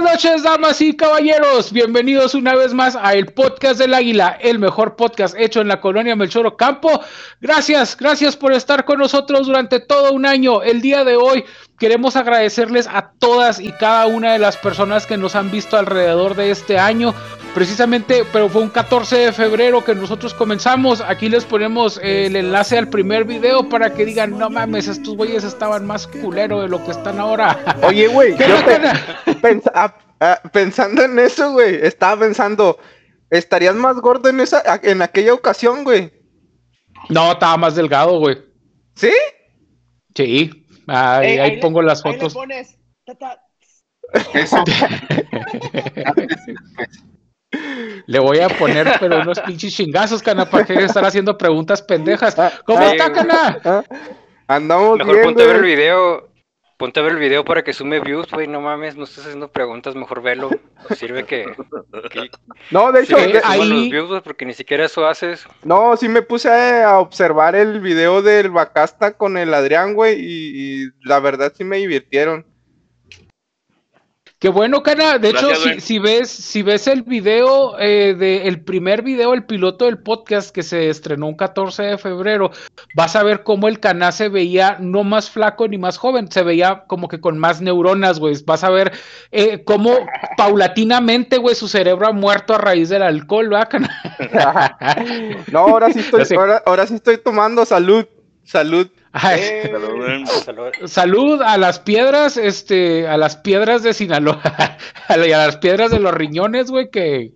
buenas noches, damas y caballeros. Bienvenidos una vez más a el podcast del Águila, el mejor podcast hecho en la colonia Melchoro Campo. Gracias, gracias por estar con nosotros durante todo un año. El día de hoy queremos agradecerles a todas y cada una de las personas que nos han visto alrededor de este año. Precisamente, pero fue un 14 de febrero que nosotros comenzamos. Aquí les ponemos el enlace al primer video para que digan, no mames, estos güeyes estaban más culero de lo que están ahora. Oye, güey, yo ah, ah, pensando en eso, güey, estaba pensando, ¿estarías más gordo en esa, en aquella ocasión, güey? No, estaba más delgado, güey. ¿Sí? Sí. Ahí, pongo las fotos. Le voy a poner pero unos pinches chingazos, cana, para que estar haciendo preguntas pendejas. ¿Cómo está, cana? Ah, andamos Mejor ponte a ver el video. Ponte a ver el video para que sume views, güey. No mames, no estés haciendo preguntas, mejor velo. Sirve que. no, de hecho, ahí... los views, porque ni siquiera eso haces. No, sí me puse a observar el video del Bacasta con el Adrián, güey, y la verdad sí me divirtieron. Qué bueno, Cana. De hecho, si, ves, si ves el video, eh, de, el primer video, el piloto del podcast que se estrenó un 14 de febrero, vas a ver cómo el Cana se veía no más flaco ni más joven, se veía como que con más neuronas, güey. Vas a ver eh, cómo paulatinamente, güey, su cerebro ha muerto a raíz del alcohol, ¿verdad, Cana? no, ahora sí estoy, ahora sí estoy tomando salud. Salud. Eh, salud, a las piedras, este, a las piedras de Sinaloa, a las piedras de los riñones, güey, que,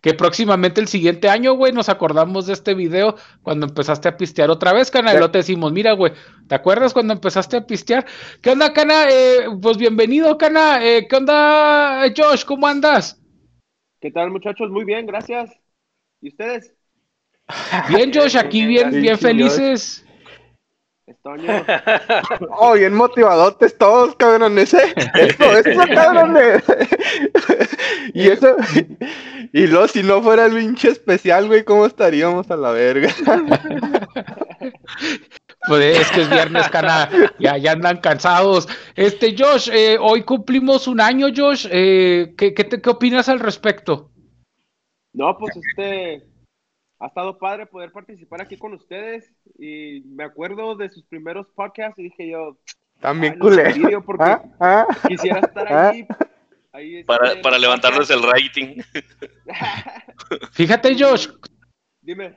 que próximamente el siguiente año, güey, nos acordamos de este video cuando empezaste a pistear otra vez, Cana, y lo te decimos, mira, güey, ¿te acuerdas cuando empezaste a pistear? ¿Qué onda, Cana? Eh, pues bienvenido, Cana, eh, ¿qué onda, Josh? ¿Cómo andas? ¿Qué tal, muchachos? Muy bien, gracias. ¿Y ustedes? Bien, Josh, aquí bien, bien felices. Estoño. oh, bien motivadotes todos, cabrones. ¿eh? Esto, esto, cabrones. y eso. Y luego, si no fuera el pinche especial, güey, ¿cómo estaríamos a la verga? Pues es que es viernes, cana, ya, ya andan cansados. Este, Josh, eh, hoy cumplimos un año, Josh. Eh, ¿qué, qué, ¿Qué opinas al respecto? No, pues este, ha estado padre poder participar aquí con ustedes y me acuerdo de sus primeros podcasts y dije yo, también culé. Porque ¿Ah? ¿Ah? quisiera estar ¿Ah? ahí. ahí para, para levantarles el rating. Fíjate, Josh, Dime.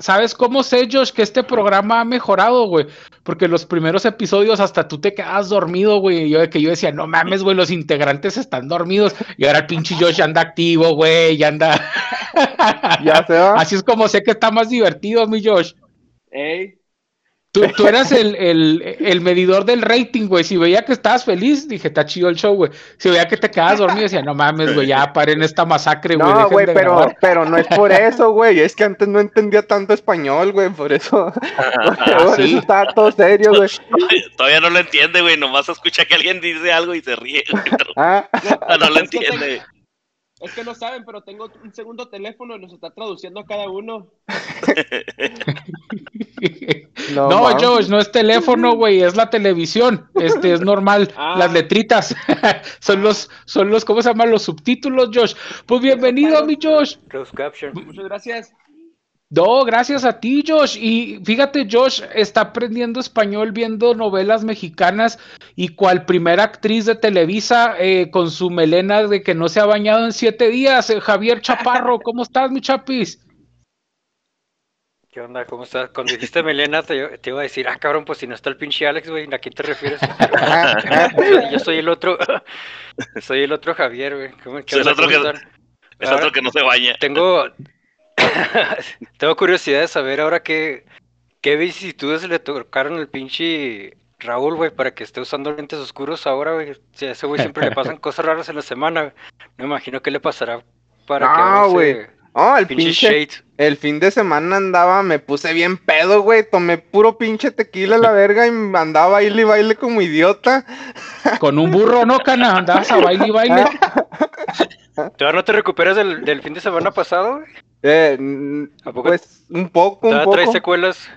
¿Sabes cómo sé, Josh, que este programa ha mejorado, güey? Porque los primeros episodios hasta tú te quedas dormido, güey. Yo que yo decía, no mames, güey, los integrantes están dormidos. Y ahora el pinche Josh ya anda activo, güey, ya anda. ya se va. Así es como sé que está más divertido, mi Josh. Ey, Tú, eras el, medidor del rating, güey. Si veía que estabas feliz, dije, está chido el show, güey. Si veía que te quedabas dormido, decía, no mames, güey, ya paren esta masacre, güey. No, güey, pero, pero no es por eso, güey. Es que antes no entendía tanto español, güey. Por eso. por eso estaba todo serio, güey. Todavía no lo entiende, güey. Nomás escucha que alguien dice algo y se ríe. Ah. no lo entiende. Es que no saben, pero tengo un segundo teléfono y nos está traduciendo a cada uno. no, no Josh, no es teléfono, güey, es la televisión. Este es normal. Ah. Las letritas son los, son los, ¿cómo se llaman? Los subtítulos, Josh. Pues bienvenido, mi Josh. Muchas gracias. No, gracias a ti, Josh. Y fíjate, Josh está aprendiendo español viendo novelas mexicanas y cual primera actriz de Televisa eh, con su melena de que no se ha bañado en siete días, eh, Javier Chaparro. ¿Cómo estás, mi chapis? ¿Qué onda? ¿Cómo estás? Cuando dijiste melena, te, iba a decir, ah, cabrón, pues si no está el pinche Alex, güey, ¿a quién te refieres? yo, soy el otro, soy el otro Javier, güey. el otro que, es otro que no se baña. Tengo, Tengo curiosidad de saber ahora qué, qué vicisitudes le tocaron el pinche Raúl, güey, para que esté usando lentes oscuros ahora, güey. Si a ese güey siempre le pasan cosas raras en la semana, Me imagino que le pasará para que güey. Oh, el pinche, El fin de semana andaba, me puse bien pedo, güey. Tomé puro pinche tequila a la verga y andaba baile y baile como idiota. Con un burro, ¿no, cana? Andabas a baile y baile. ¿Todavía no te recuperas del, del fin de semana pasado, güey? Eh, pues un poco, un poco. trae secuelas?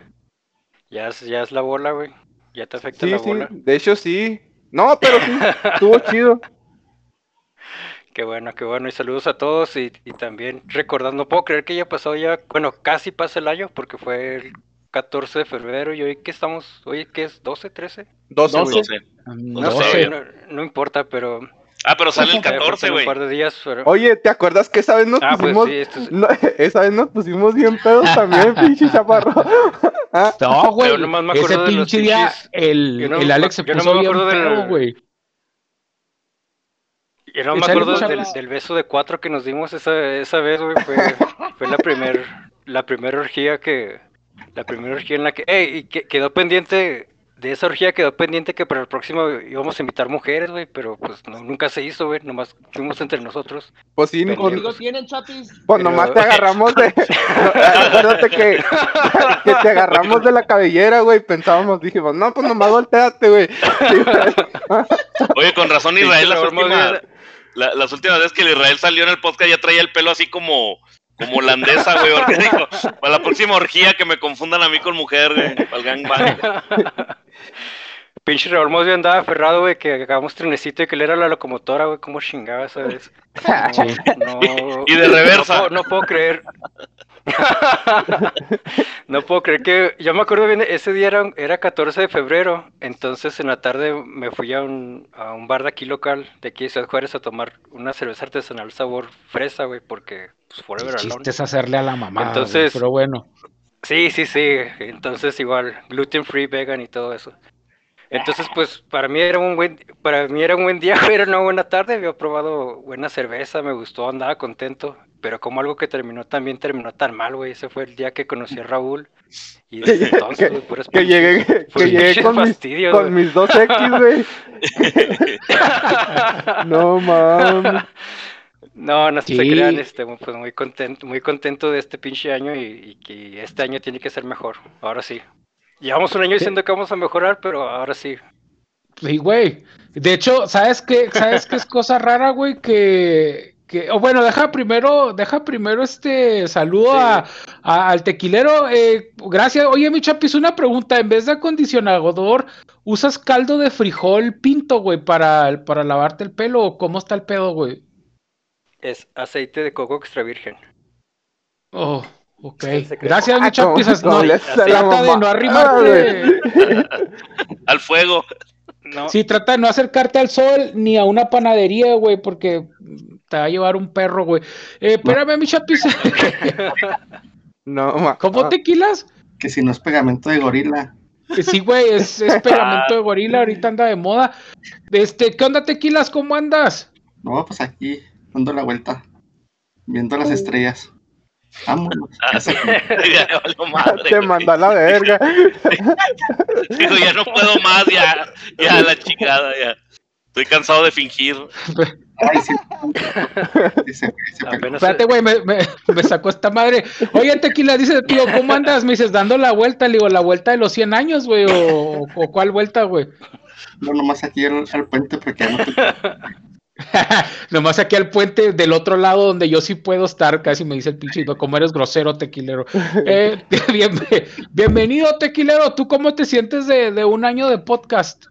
Ya es, ya es la bola, güey. Ya te afecta la bola. De hecho, sí. No, pero sí, estuvo chido. Qué bueno, qué bueno. Y saludos a todos y, y también recordando, no puedo creer que ya pasó ya, bueno, casi pasa el año porque fue el 14 de febrero y hoy que estamos, hoy que es 12, 13. 12, 12. güey. No, No sé, sé. no, no importa, pero Ah, pero sale el ya 14, pasaron güey. un par de días, pero... Oye, ¿te acuerdas que esa vez nos Ah, pues pusimos... sí, esto es- no, esa vez nos pusimos bien pedos también, pinche chaparro. Ah, No, güey. Pero nomás me Ese acuerdo de los pinche día, el, no el Alex se yo no puso me bien pedo, güey. Yo no me acuerdo del, del beso de cuatro que nos dimos esa, esa vez, güey. Fue, fue la primer, la primera orgía que, la primera orgía en la que, ey, y que, quedó pendiente, de esa orgía quedó pendiente que para el próximo íbamos a invitar mujeres, güey, pero pues no, nunca se hizo, güey, nomás fuimos entre nosotros. pues sí, pues, Conmigo tienen, chapis. pues pero- nomás te agarramos de... acuérdate que, que te agarramos de la cabellera, güey. Pensábamos, dijimos, no, pues nomás volteate, güey. Sí. Oye, con razón Israel las Raúl últimas, la- las últimas veces que el Israel salió en el podcast ya traía el pelo así como, como holandesa, güey. Porque para la próxima orgía que me confundan a mí con mujer, güey, para el gangbang. Pinche Raúl Mosby andaba aferrado, güey, que hagamos trenecito y que él era la locomotora, güey, cómo chingaba esa vez. No, no- Y de reversa. No, puedo- no puedo creer. no puedo creer que. Yo me acuerdo bien, ese día era, era 14 de febrero. Entonces en la tarde me fui a un, a un bar de aquí local, de aquí de Ciudad Juárez, a tomar una cerveza artesanal sabor fresa, güey, porque pues, Forever Alone. chiste es hacerle a la mamá. Entonces- pero bueno. Sí, sí, sí. Entonces igual, gluten free, vegan y todo eso. Entonces, pues para mí era un buen, para mí era un buen día, era una buena tarde. Había probado buena cerveza, me gustó, andaba contento. Pero como algo que terminó también terminó tan mal, güey. Ese fue el día que conocí a Raúl. Y desde entonces, güey, puras Que llegué, que llegué con, mis, con dos X, güey. No mames. No, no se Sí. crean, este, pues muy contento, muy contento de este pinche año y que este año tiene que ser mejor. Ahora sí. Llevamos un año diciendo que vamos a mejorar, pero ahora sí. Sí, güey. De hecho, ¿sabes qué? ¿Sabes qué es cosa rara, güey? Que, que, o bueno, deja primero, deja primero este saludo Sí. a, a- al tequilero. Eh, gracias. Oye, mi chapis, una pregunta. En vez de acondicionador, ¿usas caldo de frijol pinto, güey, para, para lavarte el pelo? ¿O cómo está el pedo, güey? Es aceite de coco extra virgen. Oh, ok. Gracias, mi Ah, como- chapis. como No, trata de no Ah, arrimarte. Al fuego. No, Sí, trata de no acercarte al sol ni a una panadería, güey, porque te va a llevar un perro, güey. Eh, espérame, mi chapis. No, ma. ¿Cómo ah, tequilas? Que si no es pegamento de gorila. Que Sí, güey, es, es pegamento de gorila, ahorita anda de moda. Este, ¿qué onda, tequilas? ¿Cómo andas? No, pues aquí, dando la vuelta, viendo las estrellas. Vámonos. Ah, sí. Ya me valió madre, Te güey. mandó a la verga. Digo, ya no puedo más, ya. Ya, la chingada, ya. Estoy cansado de fingir. Ay, sí. Espérate, güey, me, me- me sacó esta madre. Oye, tequila, dice, tío, ¿cómo andas? Me dices, dando la vuelta, le digo, la vuelta de los 100 años, güey, o, o cuál vuelta, güey. No, nomás aquí al, al puente porque ya no te... Nomás aquí al puente del otro lado donde yo sí puedo estar, casi me dice el pinche, "No, como eres grosero, tequilero. Eh, bien- bienvenido, tequilero. ¿Tú cómo te sientes de, de un año de podcast?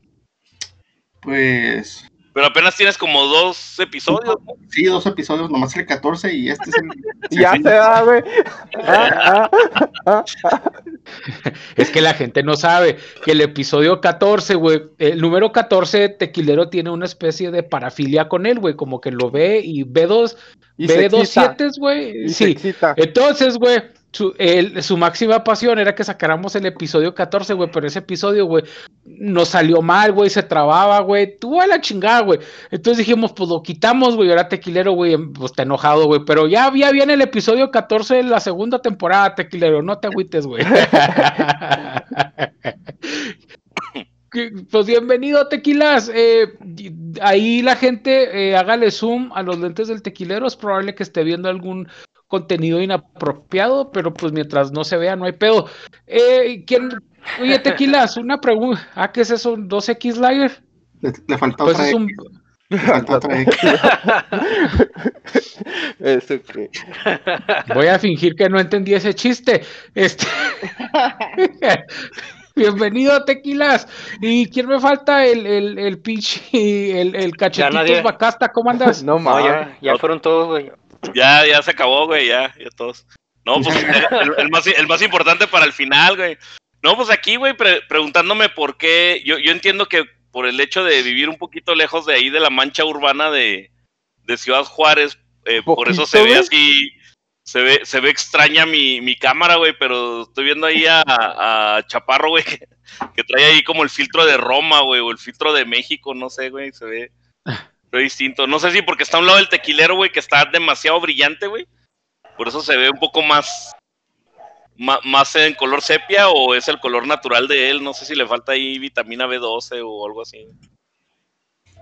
Pues Pero apenas tienes como dos episodios. ¿no? sí, dos episodios, nomás el 14 y este es el... Ya se da, güey. Ah, ah, ah, ah. Es que la gente no sabe que el episodio 14, güey, el número 14, Tequilero tiene una especie de parafilia con él, güey, como que lo ve y ve dos, Y ve dos siete, güey. Sí. excita. Entonces, güey, su, máxima pasión era que sacáramos el episodio 14, güey, pero ese episodio, güey, nos salió mal, güey, se trababa, güey, tuvo a la chingada, güey. Entonces dijimos, pues lo quitamos, güey, ahora Tequilero, güey, pues está enojado, güey, pero ya, ya viene el episodio 14 de la segunda temporada, Tequilero, no te agüites, güey. Pues bienvenido, tequilas. Eh, ahí la gente, eh, hágale zoom a los lentes del tequilero. Es probable que esté viendo algún contenido inapropiado, pero pues mientras no se vea, no hay pedo. Eh, ¿quién? Oye, tequilas, una pregunta. Ah, ¿qué es eso? ¿2X Lager? Le, le falta Pues otra es X, un. le falta otra X. Eso que. Voy a fingir que no entendí ese chiste. Este. Bienvenido, Tequilas. ¿Y quién me falta? El, el, el pinche, el, el cachetitos nadie. Bacasta, ¿cómo andas? No ya, ya fueron todos, güey. Ya, ya se acabó, güey, ya, ya todos. No, pues el, el más, el más importante para el final, güey. No, pues aquí, güey, pre- preguntándome por qué. Yo, yo entiendo que por el hecho de vivir un poquito lejos de ahí, de la mancha urbana de, de Ciudad Juárez, eh, por eso se ve así. Se ve, se ve extraña mi, mi cámara, güey, pero estoy viendo ahí a, a Chaparro, güey, que, que trae ahí como el filtro de Roma, güey, o el filtro de México, no sé, güey, se ve, distinto. No sé si porque está a un lado del tequilero, güey, que está demasiado brillante, güey. Por eso se ve un poco más, más, en color sepia o es el color natural de él. No sé si le falta ahí vitamina B12 o algo así.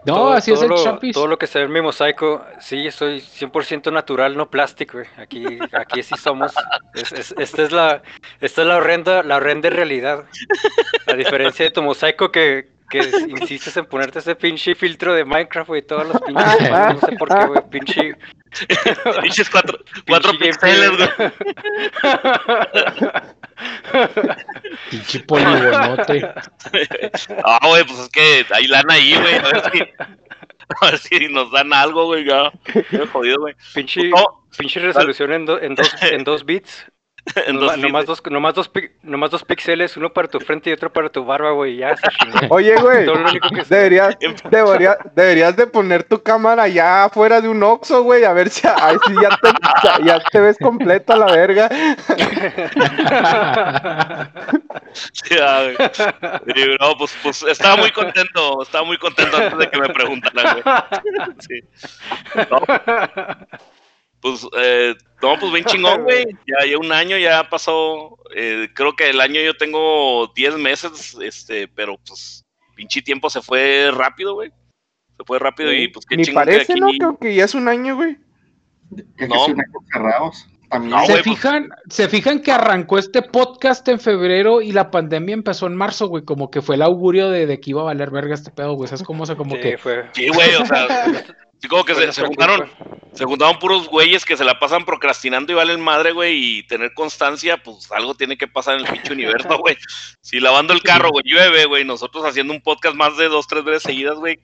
No, Todo- así es el lo, champis. Todo lo que se ve en mi mosaico, sí, soy 100% natural, no plástico, güey. Aquí, aquí sí somos. Es- es- esta es la, esta es la horrenda, la horrenda realidad. A diferencia de tu mosaico que, que insistes en ponerte ese pinche filtro de Minecraft, güey, todos los pinches, no sé por qué, güey, pinche, Pinches cuatro, cuatro pinche píxeles, güey. Pinche poligonote. Ah, güey, pues es que hay lana ahí, güey. A ver si, a ver si nos dan algo, güey. Ya, ya jodido, güey. pinche, No, pinche resolución en, do- en, dos, en dos bits. en Nomás, dos nomás dos, nomás, dos, nomás dos píxeles, uno para tu frente y otro para tu barba, güey, ya. Oye, güey, deberías, debería- deberías de poner tu cámara ya afuera de un Oxxo, güey, a ver si, ahí sí ya, te, ya te ves completo a la verga. Ya, güey. No, pues, pues estaba muy contento. Estaba muy contento antes de que me preguntaran, güey. Sí. No, pues, eh, no, pues bien chingón, güey. Ya, ya un año ya pasó. eh, creo que el año yo tengo 10 meses, este, pero pues, pinche tiempo se fue rápido, güey. Se fue rápido y pues qué Ni chingón parece, que ¿no? aquí. Creo que ya es un año, güey. Que No. cerrados. También. No, ¿Se güey, pues- fijan, se fijan que arrancó este podcast en febrero y la pandemia empezó en marzo, güey, como que fue el augurio de, de que iba a valer verga este pedo, güey, ¿sabes cómo? O sea, como Sí, que fue. Sí, güey, o sea, sí, como que fue se, se juntaron, se juntaron puros güeyes que se la pasan procrastinando y valen madre, güey, y tener constancia, pues algo tiene que pasar en el pinche universo, güey. Si lavando el carro, güey, llueve, güey, nosotros haciendo un podcast más de dos, tres veces seguidas, güey,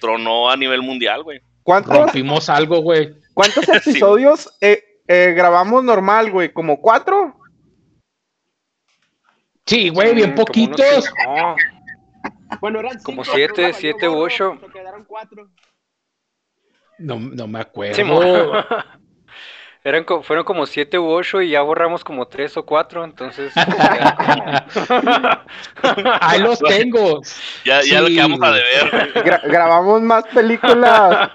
tronó a nivel mundial, güey. ¿Cuántos, rompimos algo, güey. cuántos Sí. episodios eh, eh, grabamos normal, güey? ¿Como cuatro? Sí, güey, bien Mm, como poquitos. no, Bueno, eran Como cinco, siete, pero valió siete u ocho. Quedaron cuatro. No, no me acuerdo. Sí, Eran, co- fueron como siete u ocho y ya borramos como tres o cuatro, entonces. Ahí los tengo. Ya, ya Sí, lo quedamos a deber. Gra- grabamos más películas,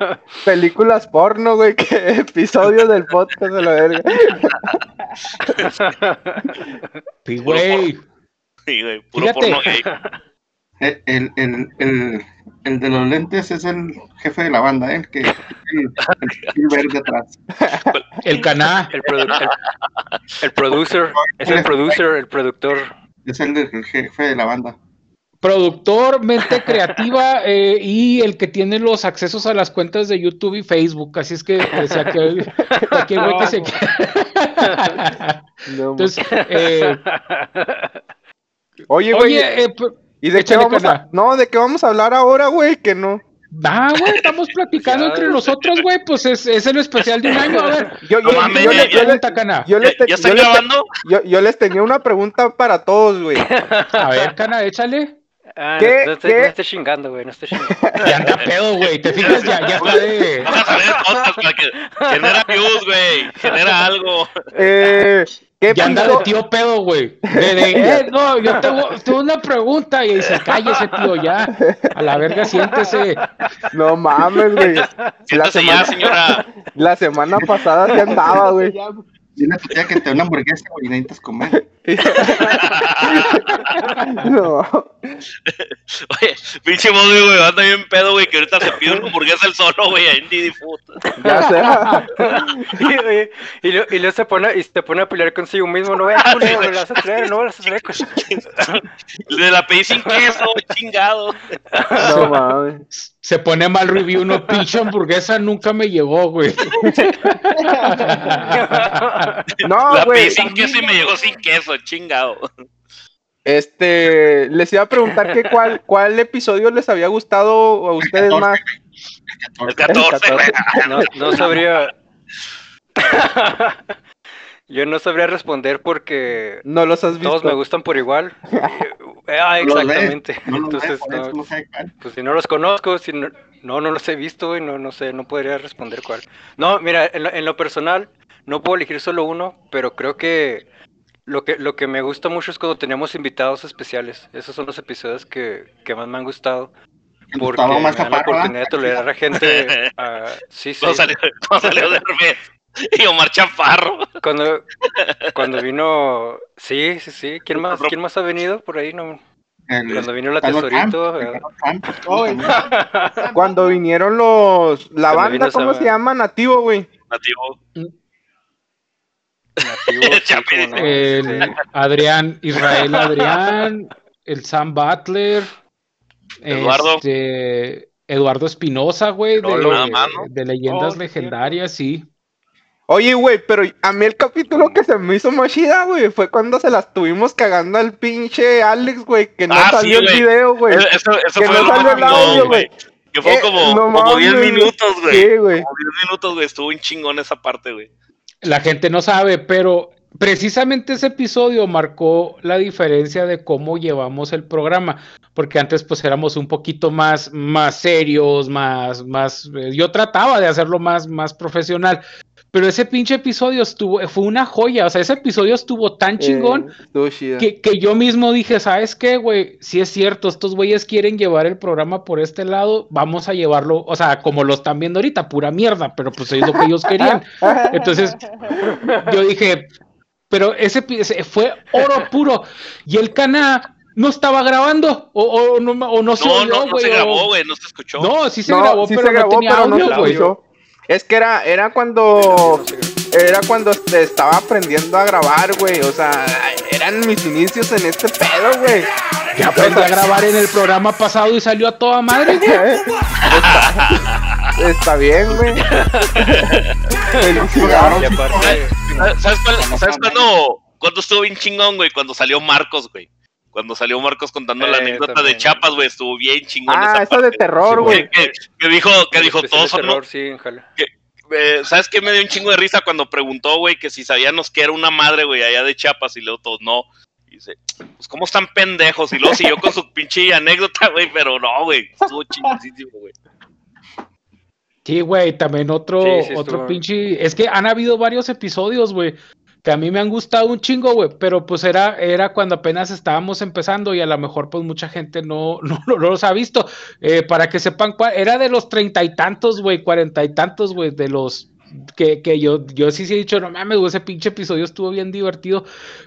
películas porno, güey, que episodios del podcast de la verga. Sí, güey. Sí, güey, puro Fíjate. porno gay. El, el, el, el, de los lentes es el jefe de la banda, ¿eh? el que el, el verde atrás. El caná. el, produ- el, el producer, es el producer, el productor. Es el, jefe de la banda. Productor, mente creativa eh, y el que tiene los accesos a las cuentas de YouTube y Facebook. Así es que que cualquier güey que se No, Entonces, eh, Oye, güey, oye, eh, ¿y de qué vamos a... No, ¿de qué vamos a hablar ahora, güey? Que no. ah, güey, estamos platicando entre nosotros, güey, pues es, es el especial de un año. A ver, Yo, No yo- mames, yo yo le- pregunta, Cana. yo ¿Ya, les te- grabando? yo- yo les tenía una pregunta para todos, güey. A ver, Cana, échale. Ah, ¿Qué? no, no estés chingando, güey, no estés chingando. Ya anda pedo, güey. ¿Te fijas? Ya, ya está de. Vamos a ver cosas para que genera views, güey. Genera algo. Eh, ¿Qué Ya anda de tío pedo, güey. De, de, eh, no, yo tengo, tengo una pregunta. Y dice, cállese, tío, ya. A la verga, siéntese. No mames, güey. La Siéntase ya, semana, señora. la semana pasada sí andaba, güey. Ya, Dile a tu tía que te da una hamburguesa, güey, y necesitas comer. No. Oye, pinche Moby, güey, anda bien pedo, güey, que ahorita se pide una hamburguesa el solo, güey, ahí en Didi Food. Ya sé. y, oye, y, lo- y luego se pone, y se pone a pelear consigo mismo, no veas, culero, me lo vas a traer, no me lo vas a traer. El de la pedí sin queso, chingado. No mames. Se pone mal review, no pinche hamburguesa nunca me llegó, güey. No, la güey. pedí sin queso y me llegó sin queso, chingado. Este, les iba a preguntar que cuál, cuál episodio les había gustado a ustedes 14. más. El 14, güey. No, no sabría. Yo no sabría responder porque No los has visto. todos me gustan por igual. Eh, ah, exactamente. No Entonces, no, no sé cuál. pues si no los conozco, si no, no, no los he visto y no, no sé, no podría responder cuál. No, mira, en lo, en lo personal, no puedo elegir solo uno, pero creo que lo que, lo que me gusta mucho es cuando tenemos invitados especiales. Esos son los episodios que, que más me han gustado. ¿Te Porque me más dan la oportunidad de tolerar a gente. ah, sí, sí. Cuando salió, cuando salió de y Omar Chaparro. Cuando, cuando vino. Sí, sí, sí. ¿Quién más, ¿Quién más ha venido por ahí? No. El- Cuando vino la tesorito. Cuando vinieron los. La Cuando banda, ¿cómo se llama? Nativo, güey. Nativo. Nativo, no, El sí. Adrián, Israel Adrián, el Sam Butler, Eduardo. este, Eduardo Espinosa, güey, de, leyendas Oh, legendarias, sí. Oye, güey, pero a mí el capítulo que se me hizo más chida, güey, fue cuando se las tuvimos cagando al pinche Alex, güey, que no Ah, sí, salió el video, güey. Eso, eso Que fue no lo salió el audio, güey. Que fue Eh, como, no como 10 mames, minutos, güey. Sí, güey. Como 10 minutos, güey. Estuvo un chingón esa parte, güey. La gente no sabe, pero precisamente ese episodio marcó la diferencia de cómo llevamos el programa, porque antes pues éramos un poquito más, más serios, más, más, eh, yo trataba de hacerlo más, más profesional, pero ese pinche episodio estuvo, fue una joya, o sea, ese episodio estuvo tan chingón Eh, chida. que, que yo mismo dije, ¿sabes qué, güey? Si es cierto, estos güeyes quieren llevar el programa por este lado, vamos a llevarlo, o sea, como lo están viendo ahorita, pura mierda, pero pues es lo que ellos querían. Entonces, yo dije, pero ese, ese fue oro puro. Y el cana no estaba grabando, o, o no, o no se No, oyó, no, no güey, se o- grabó, güey. No se escuchó. No, sí se No, grabó, sí pero se no tenía pero audio, güey. Es que era, era cuando era cuando te estaba aprendiendo a grabar, güey. O sea, eran mis inicios en este pedo, güey. Ya aprendí a grabar en el programa pasado y salió a toda madre, güey. está, está bien, güey. ¿Sabes, cuál- ¿sabes cuándo, cuándo estuvo bien chingón, güey? Cuando salió Marcos, güey. Cuando salió Marcos contando la Eh, anécdota de. Chiapas, güey. Estuvo bien chingón. Ah, esa de terror, Sí, güey. Que, que- que dijo, que dijo, todos de son, terror, sí, ojalá. eh, ¿sabes qué me dio un chingo de risa cuando preguntó, güey, que si sabíamos que era una madre, güey, allá de Chiapas y luego todos no? Y dice, pues cómo están pendejos. Y luego siguió con su pinche anécdota, güey, pero no, güey, estuvo chingoncísimo, güey. Sí, güey, también otro, Sí, sí, otro pinche. Es que han habido varios episodios, güey, que a mí me han gustado un chingo, güey, pero pues era, era cuando apenas estábamos empezando y a lo mejor pues mucha gente no, no, no los ha visto. Eh, para que sepan, cuál- era de los treinta y tantos, güey, cuarenta y tantos, güey, de los que, que yo, yo sí sí he dicho, no mames, ese pinche episodio estuvo bien divertido.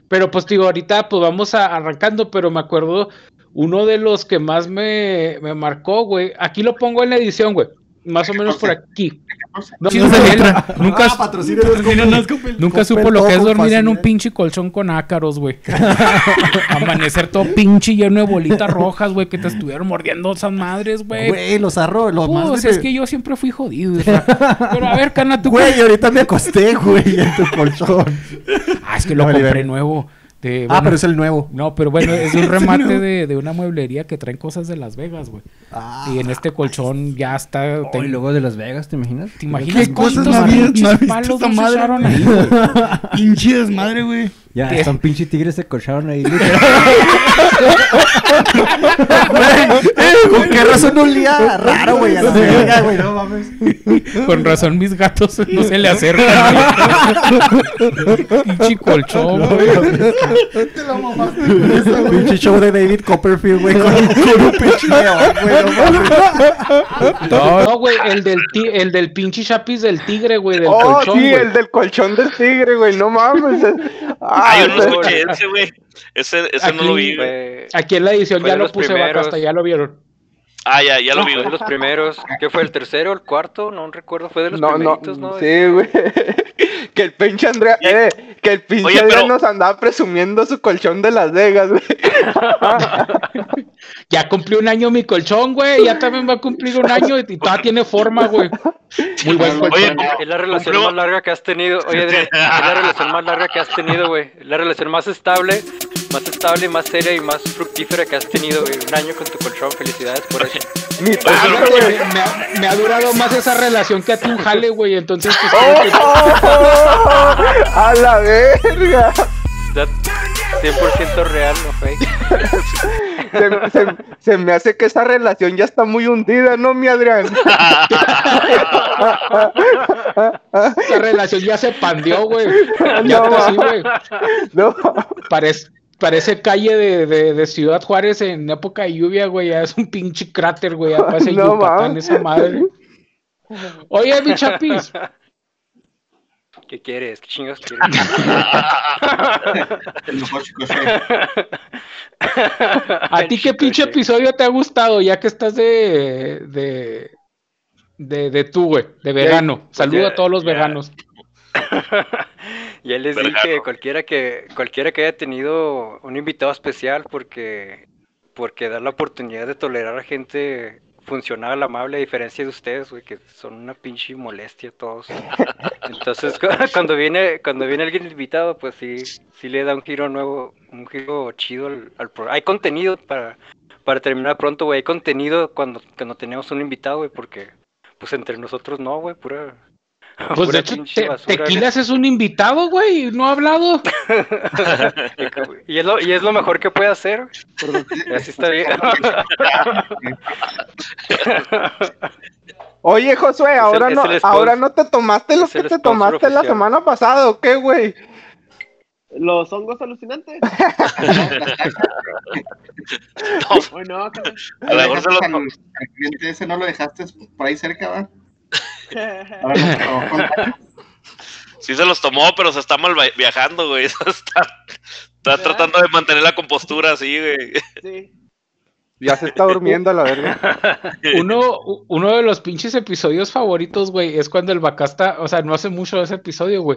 Pero pues digo, ahorita pues vamos a, arrancando, pero me acuerdo uno de los que más me, me marcó, güey. Aquí lo pongo en la edición, güey. Más o menos por aquí. No, Chido, no. Ah, Nunca, patrocínanos, Coppel. nunca supo lo que es dormir en un ¿eh? pinche colchón con ácaros, güey. Amanecer todo pinche lleno de bolitas rojas, güey, que te estuvieron mordiendo esas madres, güey. Güey, los arro, lo más Pues de- es que yo siempre fui jodido. Pero a ver, Cana, tú. Güey, ahorita me acosté, güey, en tu colchón. Ah, es que lo No, compré nuevo. De, Ah, bueno, pero es el nuevo. No, pero bueno, es un remate de, de una mueblería que traen cosas de Las Vegas, güey. Ah, Y en este colchón ya está. Oh, ten- y luego de Las Vegas, ¿te imaginas? ¿Te imaginas ¿Qué cosas no había- no palos madre, ahí, güey? Pinche desmadre, güey. Ya, ¿Qué? hasta un pinche tigre se colcharon ahí. ¿Con qué razón no olía raro, güey? A la verga, güey, no mames. Con razón mis gatos no se le acercan. Pinche colchón, güey. Te la mamaste. Pinche show de David Copperfield, güey, con, con un pinche león, güey, no güey, el del, ti- el del pinche chapis del tigre, güey, del Oh, colchón, sí, güey. el del colchón del tigre, güey, no mames. Ah, Ah, yo no escuché ese, güey. Ese, ese no lo vi, güey. Aquí en la edición ya lo puse primeros. vaca, hasta ya lo vieron. Ah, ya, ya lo vi, fue de los primeros. ¿Qué fue el tercero, el cuarto? No recuerdo. Fue de los No, no, primeritos, ¿no? sí, güey. Que el pinche Andrea, eh, que el pinche Oye, Andrea pero- nos andaba presumiendo su colchón de Las Vegas, güey. Ya cumplió un año mi colchón, güey. Ya también va a cumplir un año y todavía tiene forma, güey. Muy buen colchón. ¿cómo- Es la relación Cumplió- más larga que has tenido. Oye, Adrián, es la relación más larga que has tenido, güey. La relación más estable más estable, más seria y más fructífera que has tenido, güey. Un año con tu colchón, felicidades por eso. Oye, tanto, güey, me, ha, me ha durado más esa relación que a ti un jale, güey. Entonces, pues, ¡Oh! ¡A la verga! That 100% real, no fake. Se, se- se me hace que esa relación ya está muy hundida, ¿no, mi Adrián? esa relación ya se pandeó, güey. Ya No, está así, güey. No. Parece, parece calle de, de, de Ciudad Juárez en época de lluvia, güey. Ya es un pinche cráter, güey. Ya parece No, Yucatán esa madre. Oye, mi chapis. ¿Qué quieres? ¿Qué chingas quieres? El mejor chico ¿A ti qué pinche episodio te ha gustado? Ya que estás de. de. de, de tú, güey. De vegano. Saludo ya- a todos los ya. veganos. Ya les Vergano. dije, cualquiera que, cualquiera que haya tenido un invitado especial porque, porque da la oportunidad de tolerar a gente funcional, amable, a diferencia de ustedes, güey, que son una pinche molestia todos. Entonces, cu- cuando viene, cuando viene alguien invitado, pues sí, sí le da un giro nuevo, un giro chido al, al programa. Hay contenido para, para terminar pronto, güey, hay contenido cuando, cuando tenemos un invitado, güey, porque pues entre nosotros no, güey, pura... Pues de hecho, te-. Tequilas es un invitado, güey. No ha hablado. y, es lo, y es lo mejor que puede hacer. Así está bien. Oye, Josué, ahora no, ahora no te tomaste lo es que te tomaste la semana pasada, ¿o qué, güey? Los hongos alucinantes. No, que- A lo mejor se lo- al, al cliente ese no lo dejaste por ahí cerca, ¿va? Ahora no, pero, ¿cuánto? Sí se los tomó, pero se está mal viajando, güey. Está, está tratando de mantener la compostura así, güey. sí. Ya se está durmiendo a la verga. Uno, uno de los pinches episodios favoritos, güey, es cuando el Bacasta, o sea, no hace mucho ese episodio, güey,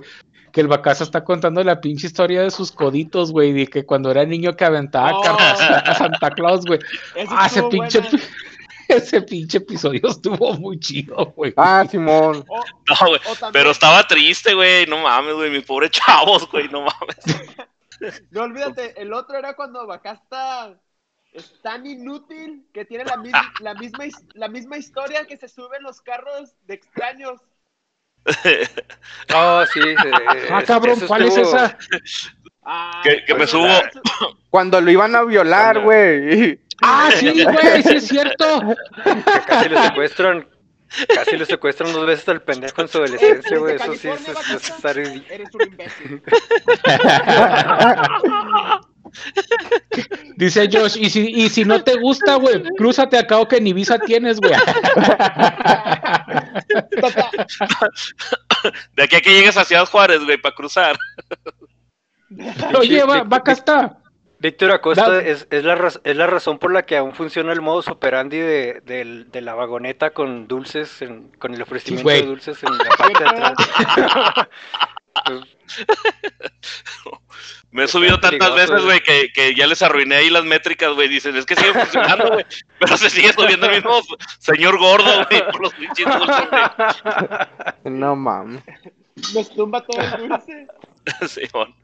que el Bacasta está contando la pinche historia de sus coditos, güey, y que cuando era niño que aventaba Oh. cartas a Santa Claus, güey. Ah, ese pinche, buena. ese pinche episodio estuvo muy chido, güey. Ah, Simón. O, No, güey. Pero estaba triste, güey. No mames, güey. Mi pobre chavos, güey. No mames. no olvídate, el otro era cuando Bacasta es tan inútil que tiene la, mis- la, misma, la misma historia que se suben los carros de extraños. No, sí. sí, Ah, cabrón, ¿cuál es esa? Ah, Que- que me pues, subo. Cuando lo iban a violar, Cuando- güey. Ah, sí, güey, sí es cierto. casi lo secuestran. Casi lo secuestran dos veces al pendejo en su adolescencia, güey. Eso sí, eso, está ridículo. Eres un imbécil. Dice Josh, y si, y si no te gusta, güey, crúzate acá o que ni visa tienes, güey. De aquí a que llegues a Ciudad Juárez, güey, para cruzar. Oye, va, vaca está. Víctor Acosta es, es, la es la razón por la que aún funciona el modus operandi de, del- de la vagoneta con dulces, en- con el ofrecimiento de dulces en la parte de atrás. Me he subido tantas veces, güey. que, que ya les arruiné ahí las métricas, güey. Dicen, es que sigue funcionando, güey. Pero se sigue subiendo el mismo señor gordo, güey, por los pinches dulces, güey. No mames. nos tumba todo el dulce. Simón.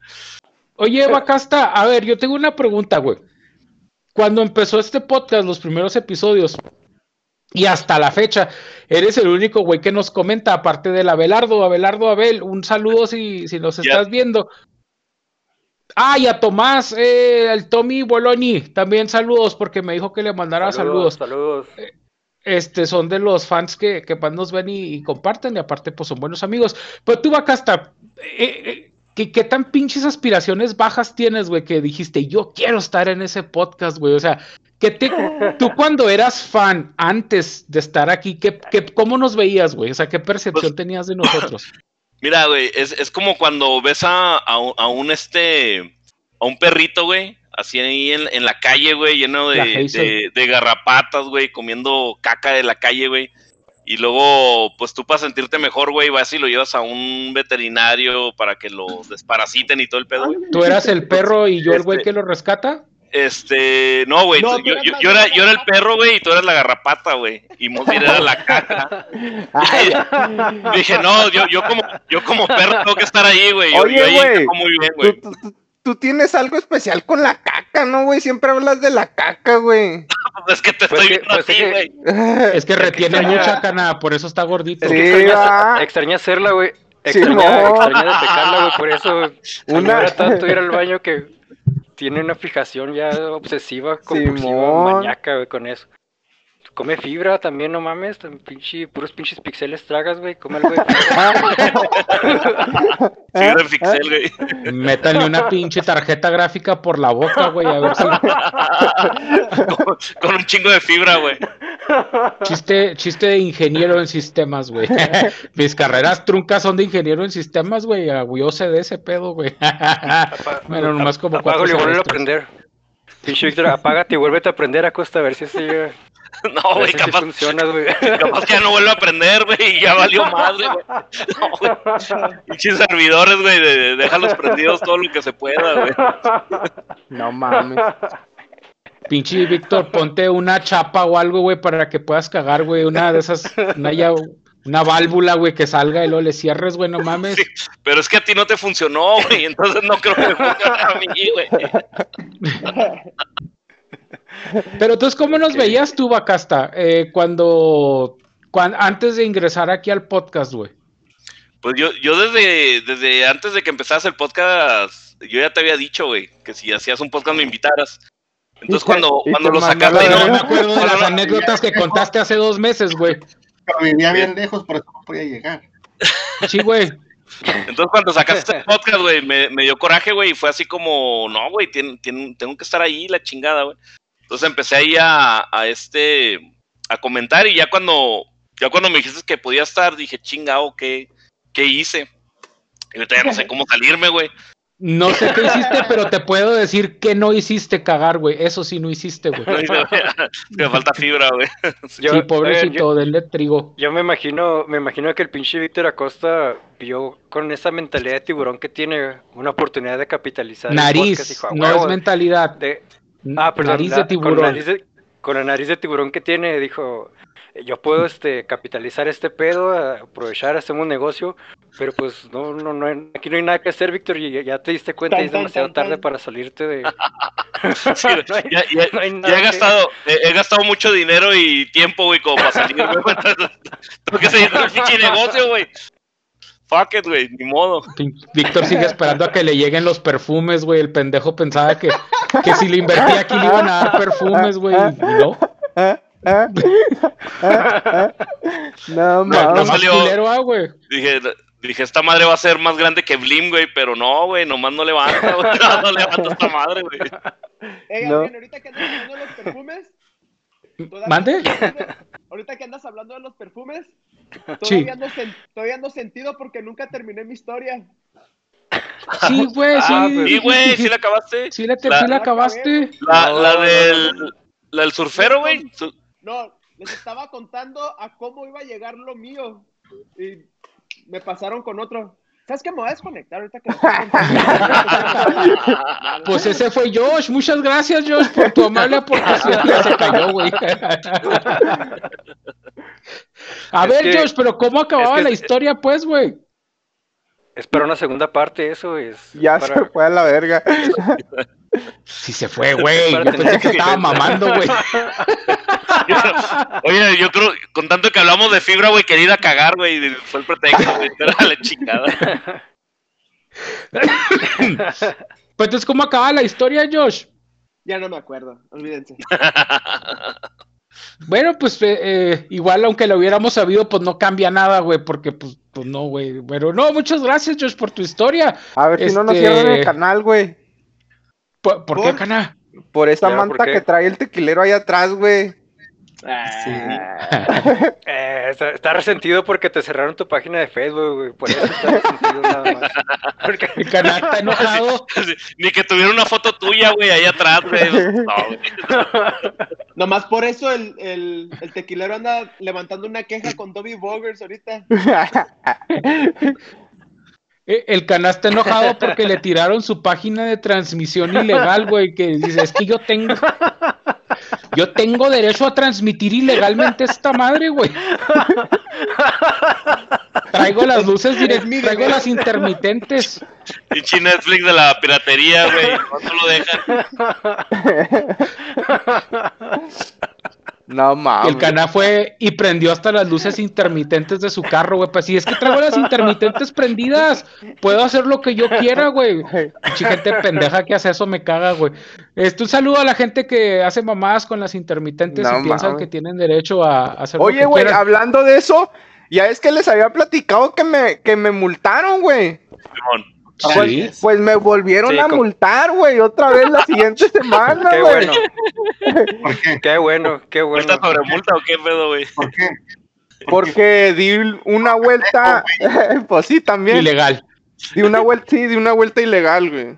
Oye, Bacasta, a ver, yo tengo una pregunta, güey. Cuando empezó este podcast, los primeros episodios, y hasta la fecha, eres el único güey que nos comenta, aparte del Abelardo. Abelardo, Abel, un saludo si, si nos estás viendo. Ah, y a Tomás, eh, el Tommy Bologni, también saludos, porque me dijo que le mandara saludos. Saludos. Este, son de los fans que, que más nos ven y, y comparten, y aparte, pues son buenos amigos. Pero tú, Bacasta, eh, eh, ¿qué, qué tan pinches aspiraciones bajas tienes, güey? Que dijiste, yo quiero estar en ese podcast, güey. O sea, que te, tú cuando eras fan, antes de estar aquí, ¿qué, qué, ¿cómo nos veías, güey? O sea, ¿qué percepción Pues- tenías de nosotros? Mira, güey, es, es como cuando ves a, a un- a un este a un perrito, güey, así ahí en, en la calle, güey, lleno de, de garrapatas, güey, comiendo caca de la calle, güey. Y luego, pues tú para sentirte mejor, güey, vas y lo llevas a un veterinario para que lo desparasiten y todo el pedo, güey. ¿Tú eras el perro y yo el güey Este- que lo rescata? Este, no, güey, No, yo, yo, era, yo era el perro, güey, y tú eras la garrapata, güey. Y Mosir era la caca. Ay, Dije, no, yo, yo como, yo como perro tengo que estar ahí, güey. Yo, Oye, yo ahí güey, encajo muy bien, güey. ¿Tú, tú- tú- tú tienes algo especial con la caca, ¿no, güey? Siempre hablas de la caca, güey. Es que te Pues estoy que- viendo a pues ti, es que- güey. Es que retiene mucha cana, por eso está gordito. Sí, extraña, hacerla, güey. Sí, Extraña, no. extraña defecarla, güey. Por eso Una- una... tanto ir al baño que tiene una fijación ya obsesiva, compulsiva, Simón. maníaca, güey, con eso. Come fibra también, no mames. tan Pinche, puros pinches pixeles tragas, güey. Come güey. Figura de pixel, güey. Métanle una pinche tarjeta gráfica por la boca, güey, a ver si con, con un chingo de fibra, güey. chiste, chiste de ingeniero en sistemas, güey. Mis carreras truncas son de ingeniero en sistemas, güey. a- Yo sé de ese pedo, güey. bueno, nomás como Apago cuatro y vuelve a aprender. Pinche Víctor, apágate y vuélvete a aprender a costa a ver si así, güey. No, güey, sí capaz, funciona, güey. capaz que ya no vuelvo a aprender, güey, y ya valió madre, güey. No, güey. Pinches servidores, güey, de, de- déjalos prendidos todo lo que se pueda, güey. No mames. Pinche Víctor, ponte una chapa o algo, güey, para que puedas cagar, güey. Una de esas, una, ya- una válvula, güey, que salga y luego le cierres, güey, no mames. Sí, pero es que a ti no te funcionó, güey, entonces no creo que me funcione a mí, güey. Pero entonces, ¿cómo nos veías tú, Bacasta, eh, cuando, cuan- antes de ingresar aquí al podcast, güey? Pues yo, yo desde, desde antes de que empezaras el podcast, yo ya te había dicho, güey, que si hacías un podcast me invitaras. Entonces cuando, cuando lo sacaste, No no, me acuerdo de cuando las anécdotas que contaste hace dos meses, güey. Pero vivía bien lejos, por eso no podía llegar. Sí, güey. Entonces cuando sacaste el podcast, güey, me, me dio coraje, güey, y fue así como, no, güey, tengo que estar ahí, la chingada, güey. Entonces empecé ahí a, a este, a comentar y ya cuando, ya cuando me dijiste que podía estar, dije, chingado, ¿qué, qué hice? Y ahorita ya no sé cómo salirme, güey. No sé qué hiciste, pero te puedo decir que no hiciste cagar, güey. Eso sí no hiciste, güey. Me falta fibra, güey. Yo- Sí, pobrecito, oigan, denle trigo. Yo, yo me imagino, me imagino que el pinche Víctor Acosta vio con esa mentalidad de tiburón que tiene una oportunidad de capitalizar. el podcast, Nariz, dijo, "A no es mentalidad. de- Ah, perdón, Nariz la- de Con tiburón. la nariz de, con la nariz de tiburón que tiene, dijo, yo puedo este capitalizar este pedo, a- aprovechar, hacemos negocio, pero pues no, no, no, aquí no hay nada que hacer, Víctor, y ya- ya te diste cuenta, y es Tan, tan, demasiado tan, tarde tan. para salirte de... Sí, No hay- ya, ya- no hay ya nada he que- gastado, he, he gastado mucho dinero y tiempo, güey, como para salir, güey. Tengo que seguir con el pinche negocio, güey. Fuck it, güey, ni modo. Víctor sigue esperando a que le lleguen los perfumes, güey. El pendejo pensaba que, que si le invertía aquí le iban a dar perfumes, güey. Y no. No No, no salió. culero, ah, güey. Dije, dije, esta madre va a ser más grande que Blim, güey, pero no, güey, nomás no levanta, güey. No, no levanta esta madre, güey. Ey, No. Ahorita que andas hablando de los perfumes. ¿Mande? Ahorita que andas hablando de los perfumes, Sí. todavía, ando, sen- todavía ando sentido porque nunca terminé mi historia. Sí, güey, sí. Ah, Sí, güey, sí la acabaste. Sí la, te- La- sí la acabaste. La, No, la no, del, no, la del surfero, güey. No, les estaba contando a cómo iba a llegar lo mío. Y me pasaron con otro. ¿Sabes qué? Me voy a desconectar ahorita que. Pues ese fue Josh. Muchas gracias, Josh, por tu amable aportación. Ya se cayó, güey. A Es ver, que- Josh, pero ¿cómo acababa es que- la historia, pues, güey? Es para una segunda parte eso, es Ya para... se fue a la verga. Sí se fue, güey. Yo pensé que estaba mamando, güey. Oye, yo creo, con tanto que hablamos de fibra, güey, quería ir a cagar, güey. Fue el pretexto, güey. Era la chingada. Pues entonces, ¿cómo acaba la historia, Josh? ya no me acuerdo, olvídense. Bueno, pues eh, eh, igual aunque lo hubiéramos sabido, pues no cambia nada, güey, porque pues, pues no, güey. Pero no, muchas gracias, Josh, por tu historia. A ver si no nos Este- cierran el canal, güey. ¿Por, por qué, cana? Por esa Ya, ¿por manta que trae el tequilero ahí atrás, güey. Eh, está, está resentido porque te cerraron tu página de Facebook, güey. Por eso está resentido nada más. Porque El canal está enojado. Ni que tuviera una foto tuya, güey, ahí atrás, güey. No, güey. Nomás por eso el, el, el tequilero anda levantando una queja con Dobby Boggers ahorita. Eh, El canal está enojado porque le tiraron su página de transmisión ilegal, güey, que dice, es que yo tengo... Yo tengo derecho a transmitir ilegalmente esta madre, güey. Traigo las luces directas, traigo las intermitentes. Pinche Netflix de la piratería, güey. ¿Cuánto lo dejan? No mames. El caná fue y prendió hasta las luces intermitentes de su carro, güey. Pues si es que traigo las intermitentes prendidas, puedo hacer lo que yo quiera, güey. Gente pendeja que hace eso me caga, güey. Este, un saludo a la gente que hace mamadas con las intermitentes No y piensan que tienen derecho a a hacer lo Oye, que güey, quieran. hablando de eso, ya es que les había platicado que me, que me multaron, güey. Simón. Sí. Pues, pues me volvieron Sí, a con- multar, güey, otra vez la siguiente semana, Qué güey. bueno, ¿Por qué? qué bueno, qué bueno. ¿Multa sobre multa o qué pedo, güey? ¿Por qué? Porque di una vuelta, pues sí, también. Ilegal. Di una vuelta, sí, di una vuelta ilegal, güey.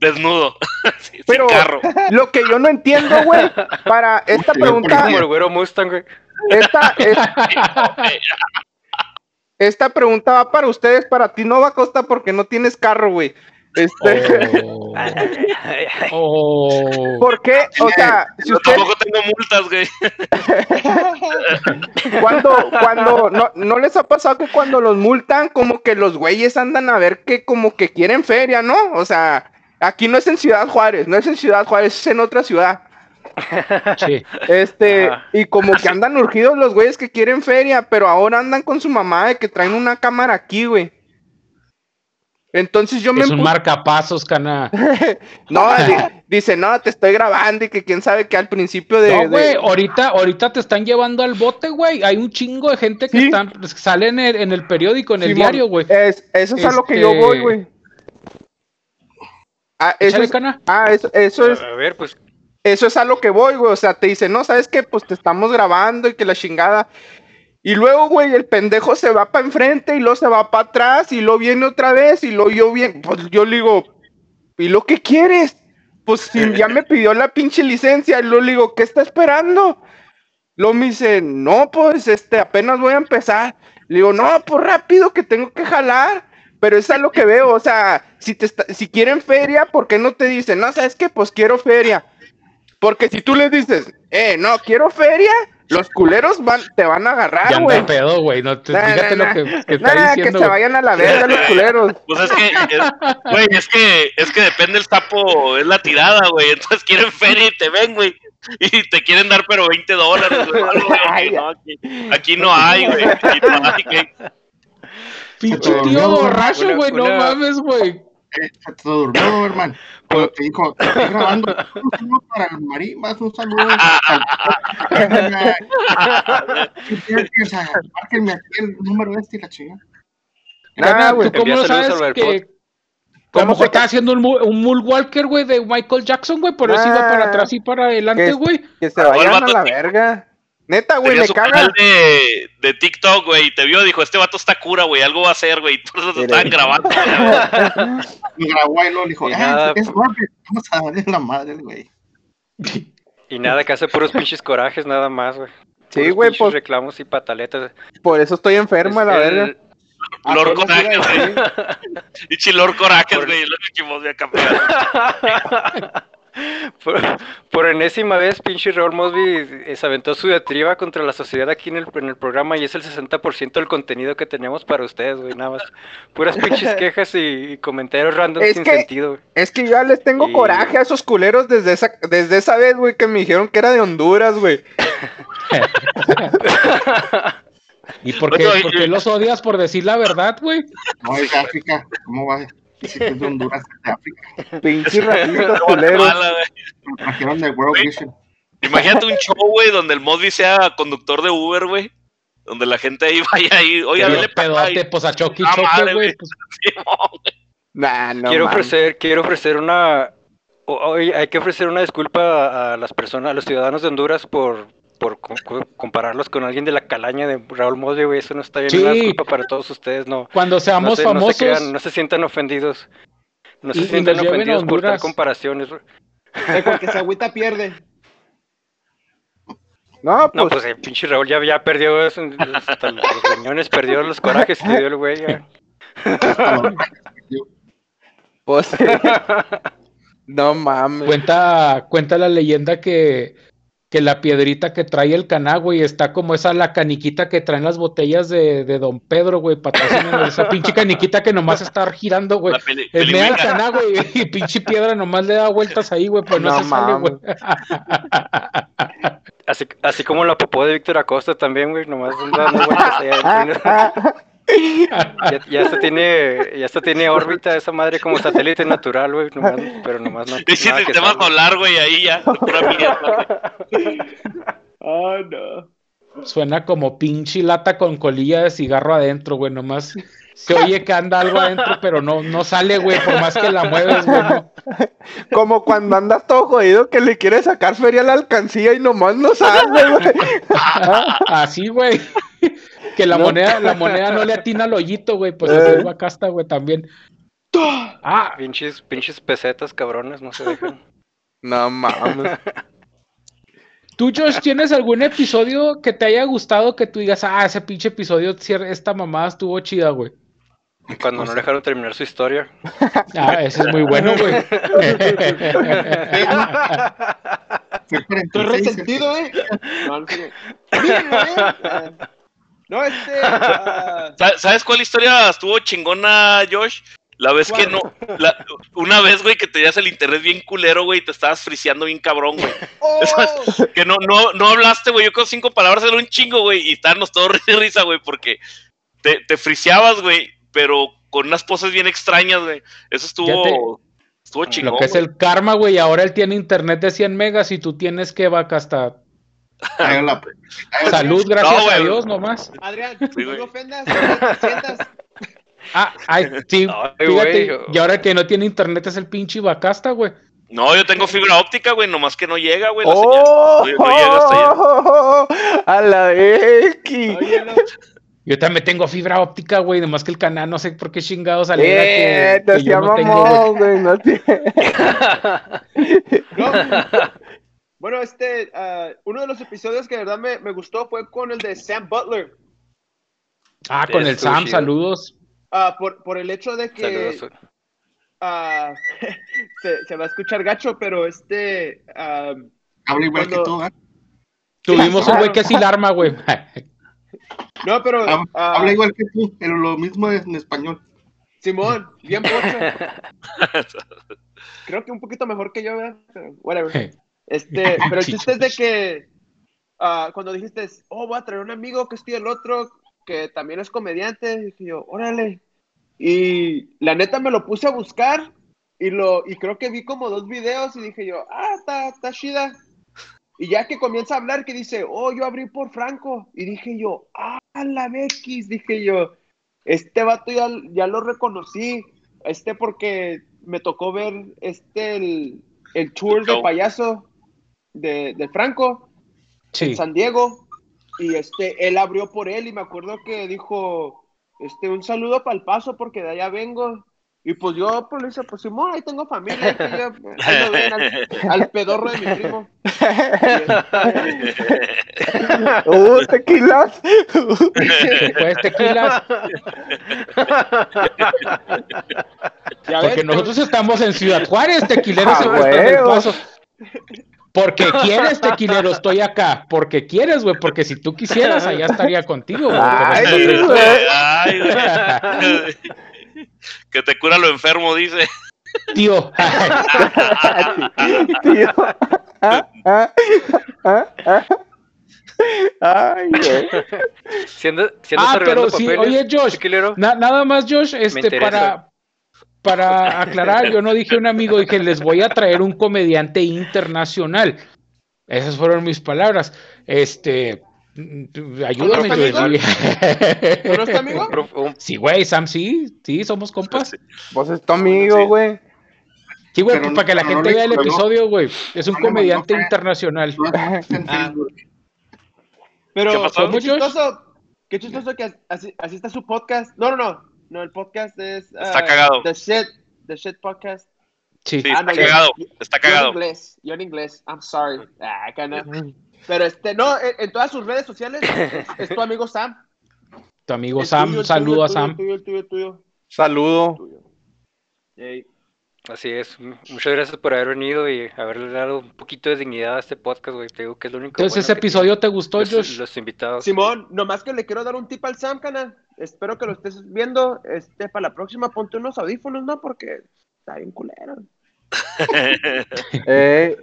Desnudo. Sí, Pero carro. lo que yo no entiendo, güey, para esta Uy, pregunta, Como el güero Mustang, güey. esta, es- esta pregunta va para ustedes, para ti no va a costar porque no tienes carro, güey. Este, Oh. Oh. ¿por qué? O sea, si Yo ustedes tampoco tengo multas, güey. cuando, cuando, no, no les ha pasado que cuando los multan, como que los güeyes andan a ver que como que quieren feria, ¿no? O sea, aquí no es en Ciudad Juárez, no es en Ciudad Juárez, es en otra ciudad. Sí. Este, Ajá. y como que andan urgidos los güeyes que quieren feria, pero ahora andan con su mamá de que traen una cámara aquí, güey. Entonces yo me Es un marcapasos, cana. No, di- dice, no, te estoy grabando y que quién sabe que al principio de... No, de- güey, ahorita, ahorita te están llevando al bote, güey. Hay un chingo de gente que Sí. están, que sale en el, en el periódico, en el diario, güey. Es, eso es a lo que yo Este- voy, güey. Ah, eso Échale, es, cana. ah, eso, eso es, A ver, pues, eso es a lo que voy, güey. O sea, te dice, no, ¿sabes qué? Pues te estamos grabando y que la chingada. Y luego, güey, el pendejo se va para enfrente y luego se va para atrás y luego viene otra vez y luego yo bien, pues yo le digo, ¿y lo que quieres? Pues si ya me pidió la pinche licencia y luego le digo, ¿qué está esperando? Luego me dice, no, pues este, apenas voy a empezar. Le digo, no, pues rápido que tengo que jalar. Pero eso es lo que veo, o sea, si, te está- si quieren feria, ¿por qué no te dicen, no, sabes qué? Pues quiero feria. Porque si tú les dices, eh, no, quiero feria, los culeros van, te van a Ya agarrar, güey. pedo, güey. No, te- Nah, fíjate nah, lo que, que está Nah, que diciendo. se vayan a la verga los culeros. Pues es que, es- güey, es que, es que depende el sapo, es la tirada, güey. Entonces quieren feria y te ven, güey. Y te quieren dar, pero 20 dólares, güey. No, aquí, aquí no hay, güey. Aquí no hay, güey. Pinche tío borracho, güey. No mames, güey. Eh, Se te durmió, hermano. Cuando te dijo, estoy grabando. Un saludo para el marimas, un saludo. al- Márquenme aquí el número este y la chinga. Nah. ¿Tú cómo saludos sabes que... Lo ¿Cómo mejor se está haciendo un, un Mule Walker, güey, de Michael Jackson, güey. Por eso iba para atrás y para adelante, Que- güey. Que se Ah, vayan a la verga. Neta, güey, me su caga. canal de, de TikTok, güey, y te vio, dijo, este vato está cura, güey, algo va a hacer, güey. Por eso te estaban grabando. Y grabó y luego le dijo, Y ah, nada, es Murphy, vamos a darle la madre, güey. y nada, que hace puros pinches corajes, nada más, güey. Sí, güey, pinches pues reclamos y pataletas. por eso estoy enfermo a la Es el- verga. Lord Apenas Coraje, iba a güey. Y Chilor Corajes, Por- güey, es lo que de campeón. Por, por enésima vez, pinche Raúl Mosby se aventó su diatriba contra la sociedad aquí en el, en el programa y es el 60% del contenido que tenemos para ustedes, güey, nada más. Puras pinches quejas y, y comentarios random Es sin que- sentido, güey. Es que yo ya les tengo Y- coraje a esos culeros desde esa, desde esa vez, güey, que me dijeron que era de Honduras, güey. ¿Y por qué, Oye, por oye. qué los odias por decir la verdad, güey? No, África. ¿Cómo va? Si es de Honduras, de África. Racistas culeros. Lo trajeron de World Vision. Imagínate un show, güey, donde el Mosby sea conductor de Uber, güey. Donde la gente ahí vaya ahí, oiga, dale pedote, pues a Chucky Ah, Choque, madre, güey. pues, Nah, no quiero mames. ofrecer, quiero ofrecer una oye, hay que ofrecer una disculpa a las personas, a los ciudadanos de Honduras por por co- co- compararlos con alguien de la calaña de Raúl Mosby, güey, eso no está bien, Sí. una disculpa para todos ustedes, no. Cuando No seamos se, no se famosos, crean, no se sientan ofendidos. No se Y- sientan ofendidos por tal comparaciones. güey. El que se agüita pierde. No, No, pues, pues el pinche Raúl ya, ya perdió eso, hasta los riñones, perdió los corajes que dio el güey. ya. pues, No mames. Cuenta, cuenta la leyenda que, que la piedrita que trae el caná, güey, está como esa la caniquita que traen las botellas de, de Don Pedro, güey, patrocínanos, esa pinche caniquita que nomás está girando, güey. La peli- El mea el caná, güey, y pinche piedra nomás le da vueltas ahí, güey, pero no, No se sale, güey. Así, así como la popó de Víctor Acosta también, güey, nomás dando vueltas allá adentro. Ya, ya hasta tiene, ya hasta tiene órbita esa madre como satélite natural, güey, nomás, pero nomás no. Y nada el que tema salga. solar, güey, ahí ya. Pura mierda. Ah, no. Suena como pinche lata con colilla de cigarro adentro, güey, nomás se oye que anda algo adentro, pero no, no sale, güey, por más que la mueves, güey, no. Como cuando andas todo jodido que le quieres sacar feria a la alcancía y nomás no sale, güey. Así, güey. Que la No. moneda, la moneda no le atina al hoyito, güey, pues Eh. así es Bacasta, güey, también. Ah, Pinches, pinches pesetas, cabrones, no se dejan. No mames. ¿Tú, Josh, tienes algún episodio que te haya gustado que tú digas, ah, ese pinche episodio, esta mamada estuvo chida, güey? Cuando no le dejaron terminar su historia. Ah, ese es muy bueno, güey. Estoy 46, resentido, eh. No, no, sé No, este. ¿Sa- ¿Sabes cuál historia estuvo chingona, Josh? La vez que no. la- una vez, güey, que tenías el internet bien culero, güey, y te estabas friseando bien cabrón, güey. ¡Oh! Que no, no, no hablaste, güey. Yo con cinco palabras era un chingo, güey. Y estábamos todos y risa, güey, porque te, te friseabas, güey, pero con unas poses bien extrañas, güey. Eso estuvo. Estuvo chingón. Lo que es güey. el karma, güey, ahora él tiene internet de 100 megas y tú tienes que Bacasta. Ahí la- Salud, gracias No, a. Dios, nomás. Adrián, Sí, no me ofendas. te sientas. Ah, ay, sí, Ay, fíjate, güey. y ahora que no tiene internet es el pinche Bacasta, güey. No, yo tengo fibra óptica, güey, nomás que no llega, güey. la señal. ¡Oh! No, no llega hasta allá. A la X. Yo también tengo fibra óptica, güey, nomás que el canal no sé por qué chingados alegra Eh, que, te que yo no tengo, llamamos, güey. güey. No tiene- No. Bueno, este, ah, uno de los episodios que de verdad me, me gustó fue con el de Sam Butler. Ah, con el Sam, chido. saludos. Ah, por, por el hecho de que ah, se, se va a escuchar gacho, pero este, Habla igual que tú, ¿ah? Tuvimos un güey que sí la arma, güey. no, pero Hab- Habla igual que tú, pero lo mismo es en español. Simón, bien pocho. Creo que un poquito mejor que yo, ¿verdad? Pero whatever. Este, pero el chiste es de que ah, cuando dijiste, oh, voy a traer un amigo que estoy el otro, que también es comediante, dije yo, órale. Y la neta me lo puse a buscar y lo y creo que vi como dos videos y dije yo, ah, está, está chida. Y ya que comienza a hablar, que dice, oh, yo abrí por Franco. Y dije yo, ah, la Bequis, dije yo, este vato ya, ya lo reconocí. Este porque me tocó ver este el, el tour de payaso de, de Franco Sí. en San Diego. Y este, él abrió por él y me acuerdo que dijo, este, un saludo para el paso porque de allá vengo. Y pues yo pues le dije, pues Simón, ahí tengo familia, ahí, que yo- ahí lo ven al, al pedorro de mi primo. ¡Uh, tequilas! Pues tequila, ya ves, porque nosotros estamos en Ciudad Juárez, tequileros Ah, en el huevo. paso. Porque quieres, tequilero, estoy acá. Porque quieres, güey. Porque si tú quisieras, allá estaría contigo, güey. Ay, güey. Ay, güey. que te cura lo enfermo, dice. Tío. Tío. Ah, ah, ah, ah. Ay, güey. Siendo, siendo Ah, pero sí, papeles, oye, Josh, Na- nada más, Josh, este, para, para aclarar, yo no dije un amigo, dije, les voy a traer un comediante internacional. Esas fueron mis palabras. Este, ayúdame, ¿Otro amigo? Josh. ¿Tú no estás amigo? Sí, güey, Sam, sí, sí, somos compas. Vos es tu amigo, güey. Sí, güey, pues, para que la no- no gente vea el episodio, güey. Es un comediante internacional. Ah. Pero ¿Qué pasó? qué chistoso, qué chistoso que así, así está su podcast. No, no, no, no, el podcast es... ah, Está cagado. The Shit, The Shit Podcast. Sí. Sí, Ah, está no, yo- cagado. yo- Está Yo en cagado. inglés, yo en inglés, I'm sorry. Ah. Pero este, no, en, en todas sus redes sociales es, es tu amigo Sam. Tu amigo El Sam, tuyo, saludo tuyo, a Sam. El tuyo, el tuyo, el tuyo. Saludo. tuyo. Así es. Muchas gracias por haber venido y haberle dado un poquito de dignidad a este podcast, güey. Te digo que es lo único. Entonces, bueno ese episodio te gustó, los, Josh. los invitados. Simón, nomás que le quiero dar un tip al Sam, canal. Espero que lo estés viendo. Este, para la próxima ponte unos audífonos, ¿no? Porque está bien culero. Eh,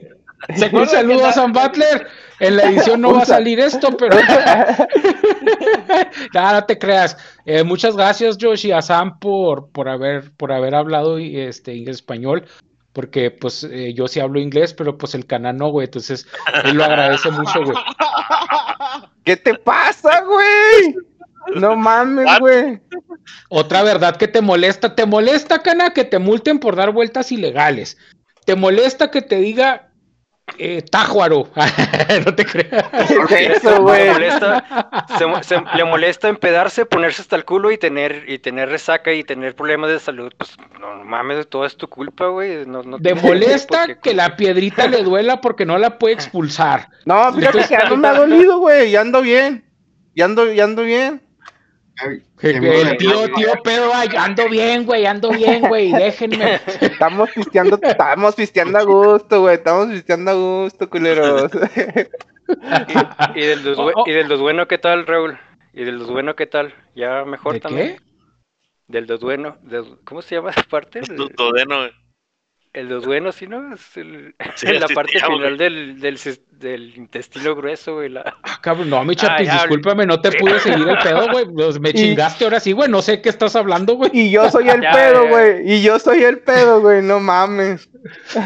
Un saludo a Sam Butler. En la edición no va a sa- salir esto, pero. Nada, no te creas. Eh, muchas gracias, Josh, y a Sam por, por, haber, por haber hablado este, inglés español. Porque, pues, eh, yo sí hablo inglés, pero pues el canal no, güey. Entonces, él lo agradece mucho, güey. ¿Qué te pasa, güey? No mames, güey. Otra verdad que te molesta. ¿Te molesta, Cana, que te multen por dar vueltas ilegales? ¿Te molesta que te diga eh, Tájuaro? no te creas. ¿Qué es Se- eso, le güey? molesta, se mo- se- le molesta empedarse, ponerse hasta el culo y tener y tener resaca y tener problemas de salud. Pues no, mames, todo es tu culpa, güey. No, no ¿Te molesta que la piedrita le duela porque no la puede expulsar? No, fíjate que ya no me ha dolido, güey. Ya ando bien. Ya ando, ya ando bien. Ay, Que- qué que el tío, tío pedo, ay, ando bien, güey, ando bien, güey, déjenme. Estamos pisteando, estamos pisteando a gusto, güey. Estamos pisteando a gusto, culeros. Y del, dos, bue- Oh, oh. y del dos bueno, ¿qué tal, Raúl? Y del dos bueno, ¿qué tal? Ya mejor ¿De también. qué? Del dos bueno, del- ¿cómo se llama esa parte? Todeno, güey. El dos bueno, sí, ¿no? Es el- Sí, la parte final del, del, intestino grueso, güey. La... Ah, cabrón, no, mi chapis, ya, discúlpame, no te pude seguir el pedo, güey. pues, Me Y- chingaste ahora sí, güey, no sé qué estás hablando, güey. Y yo soy el Ya, pedo, ya. güey. Y yo soy el pedo, güey. No mames.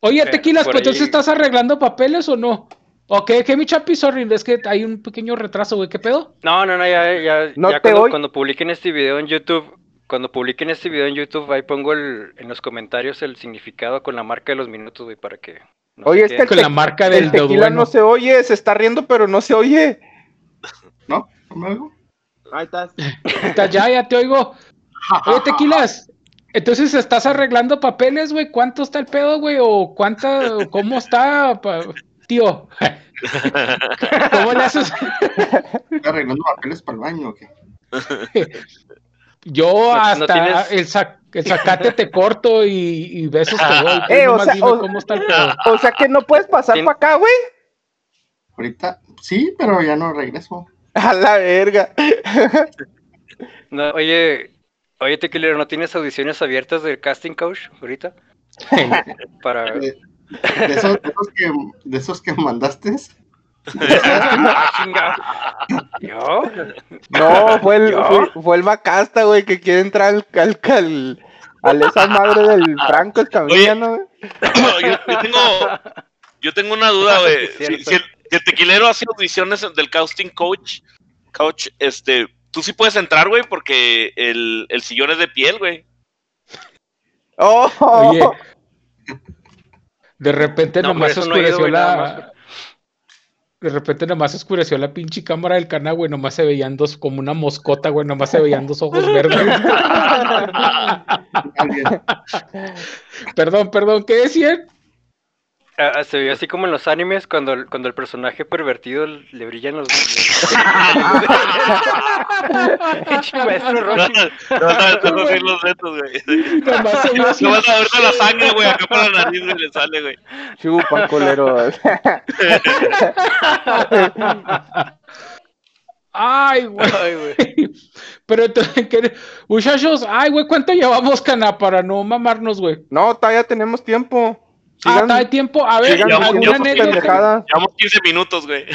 Oye, Eh, Tequilas, pues entonces estás arreglando papeles o no? ¿O qué, qué mi chapis, sorry, es que hay un pequeño retraso, güey, ¿qué pedo? No, no, no, ya, ya, No ya te cuando, cuando publiquen este video en YouTube, cuando publiquen este video en YouTube, ahí pongo el, en los comentarios el significado con la marca de los minutos, güey, para que... no Oye, es que Con la marca del el tequila bueno. no se oye. Se está riendo, pero no se oye. ¿No? ¿Me oigo? Ahí estás. Está, Ya, ya te oigo. Oye, Tequilas, entonces estás arreglando papeles, güey. ¿Cuánto está el pedo, güey? ¿O cuánta, cómo está, pa- tío? ¿Cómo le haces? ¿Estoy arreglando papeles para el baño o qué? Yo no hasta tienes- el, sac- el sacate te corto y, y besos te doy. Eh, o sea, o- cómo está el. O sea que no puedes pasar Tien- para acá, güey. Ahorita sí, pero ya no regreso. A la verga. No, oye, oye, Tequilero, ¿no tienes audiciones abiertas del casting coach ahorita? Para... De, de esos, de, esos que, de esos que mandaste. Ah. No, fue el, ¿Yo? fue, fue el Bacasta, güey, que quiere entrar al, al, al- al esa madre del Franco Escamilla, ¿no? güey? yo, yo tengo, yo tengo una duda, güey. Si, el, si el tequilero hace audiciones del casting coach, coach, este, tú sí puedes entrar, güey, porque el, el sillón es de piel, güey. Oh, Oye, de repente No, nomás no oscureció nada la. De repente nomás oscureció la pinche cámara del canal, güey. Nomás se veían dos, como una moscota, güey. Nomás se veían dos ojos verdes. Perdón, perdón, ¿qué decían? Ah, se ve así como en los animes cuando, el- cuando el personaje pervertido le brillan los... maestro No, Roshi. no, no, no, no, los retos, güey. Vio. No vas a ver la sangre, güey, acá por la nariz, güey, le sale, güey. chupan, culeros. Ay, güey. Ay, güey. Pero entonces, ¿qué? muchachos, ay, güey, ¿cuánto llevamos, cana? Para no mamarnos, güey. No, todavía tenemos tiempo. Ah, Sigan, está de tiempo. A ver, sigan ¿alguna anécdota? Llevamos 15 minutos, güey.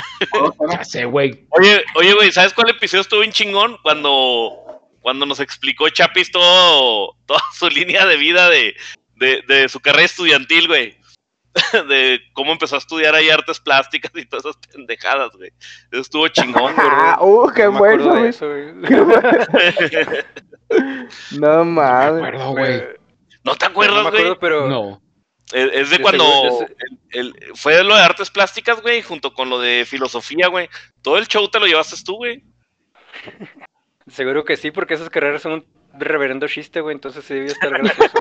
Ya sé, güey. Oye, oye, güey, ¿sabes cuál episodio estuvo bien chingón? Cuando, cuando nos explicó Chapis todo, toda su línea de vida de, de, de su carrera estudiantil, güey. De cómo empezó a estudiar ahí artes plásticas y todas esas pendejadas, güey. Eso estuvo chingón, Ah, güey. uh, qué No bueno, güey. eso, güey. Qué bueno. No Me mames. acuerdo, güey. ¿No te No acuerdas, güey? acuerdo, pero... No. Es, es de cuando el- el- fue lo de artes plásticas, güey, junto con lo de filosofía, güey. Todo el show te lo llevaste tú, güey. Seguro que sí, porque esas carreras son un reverendo chiste, güey, entonces sí debió estar gracioso,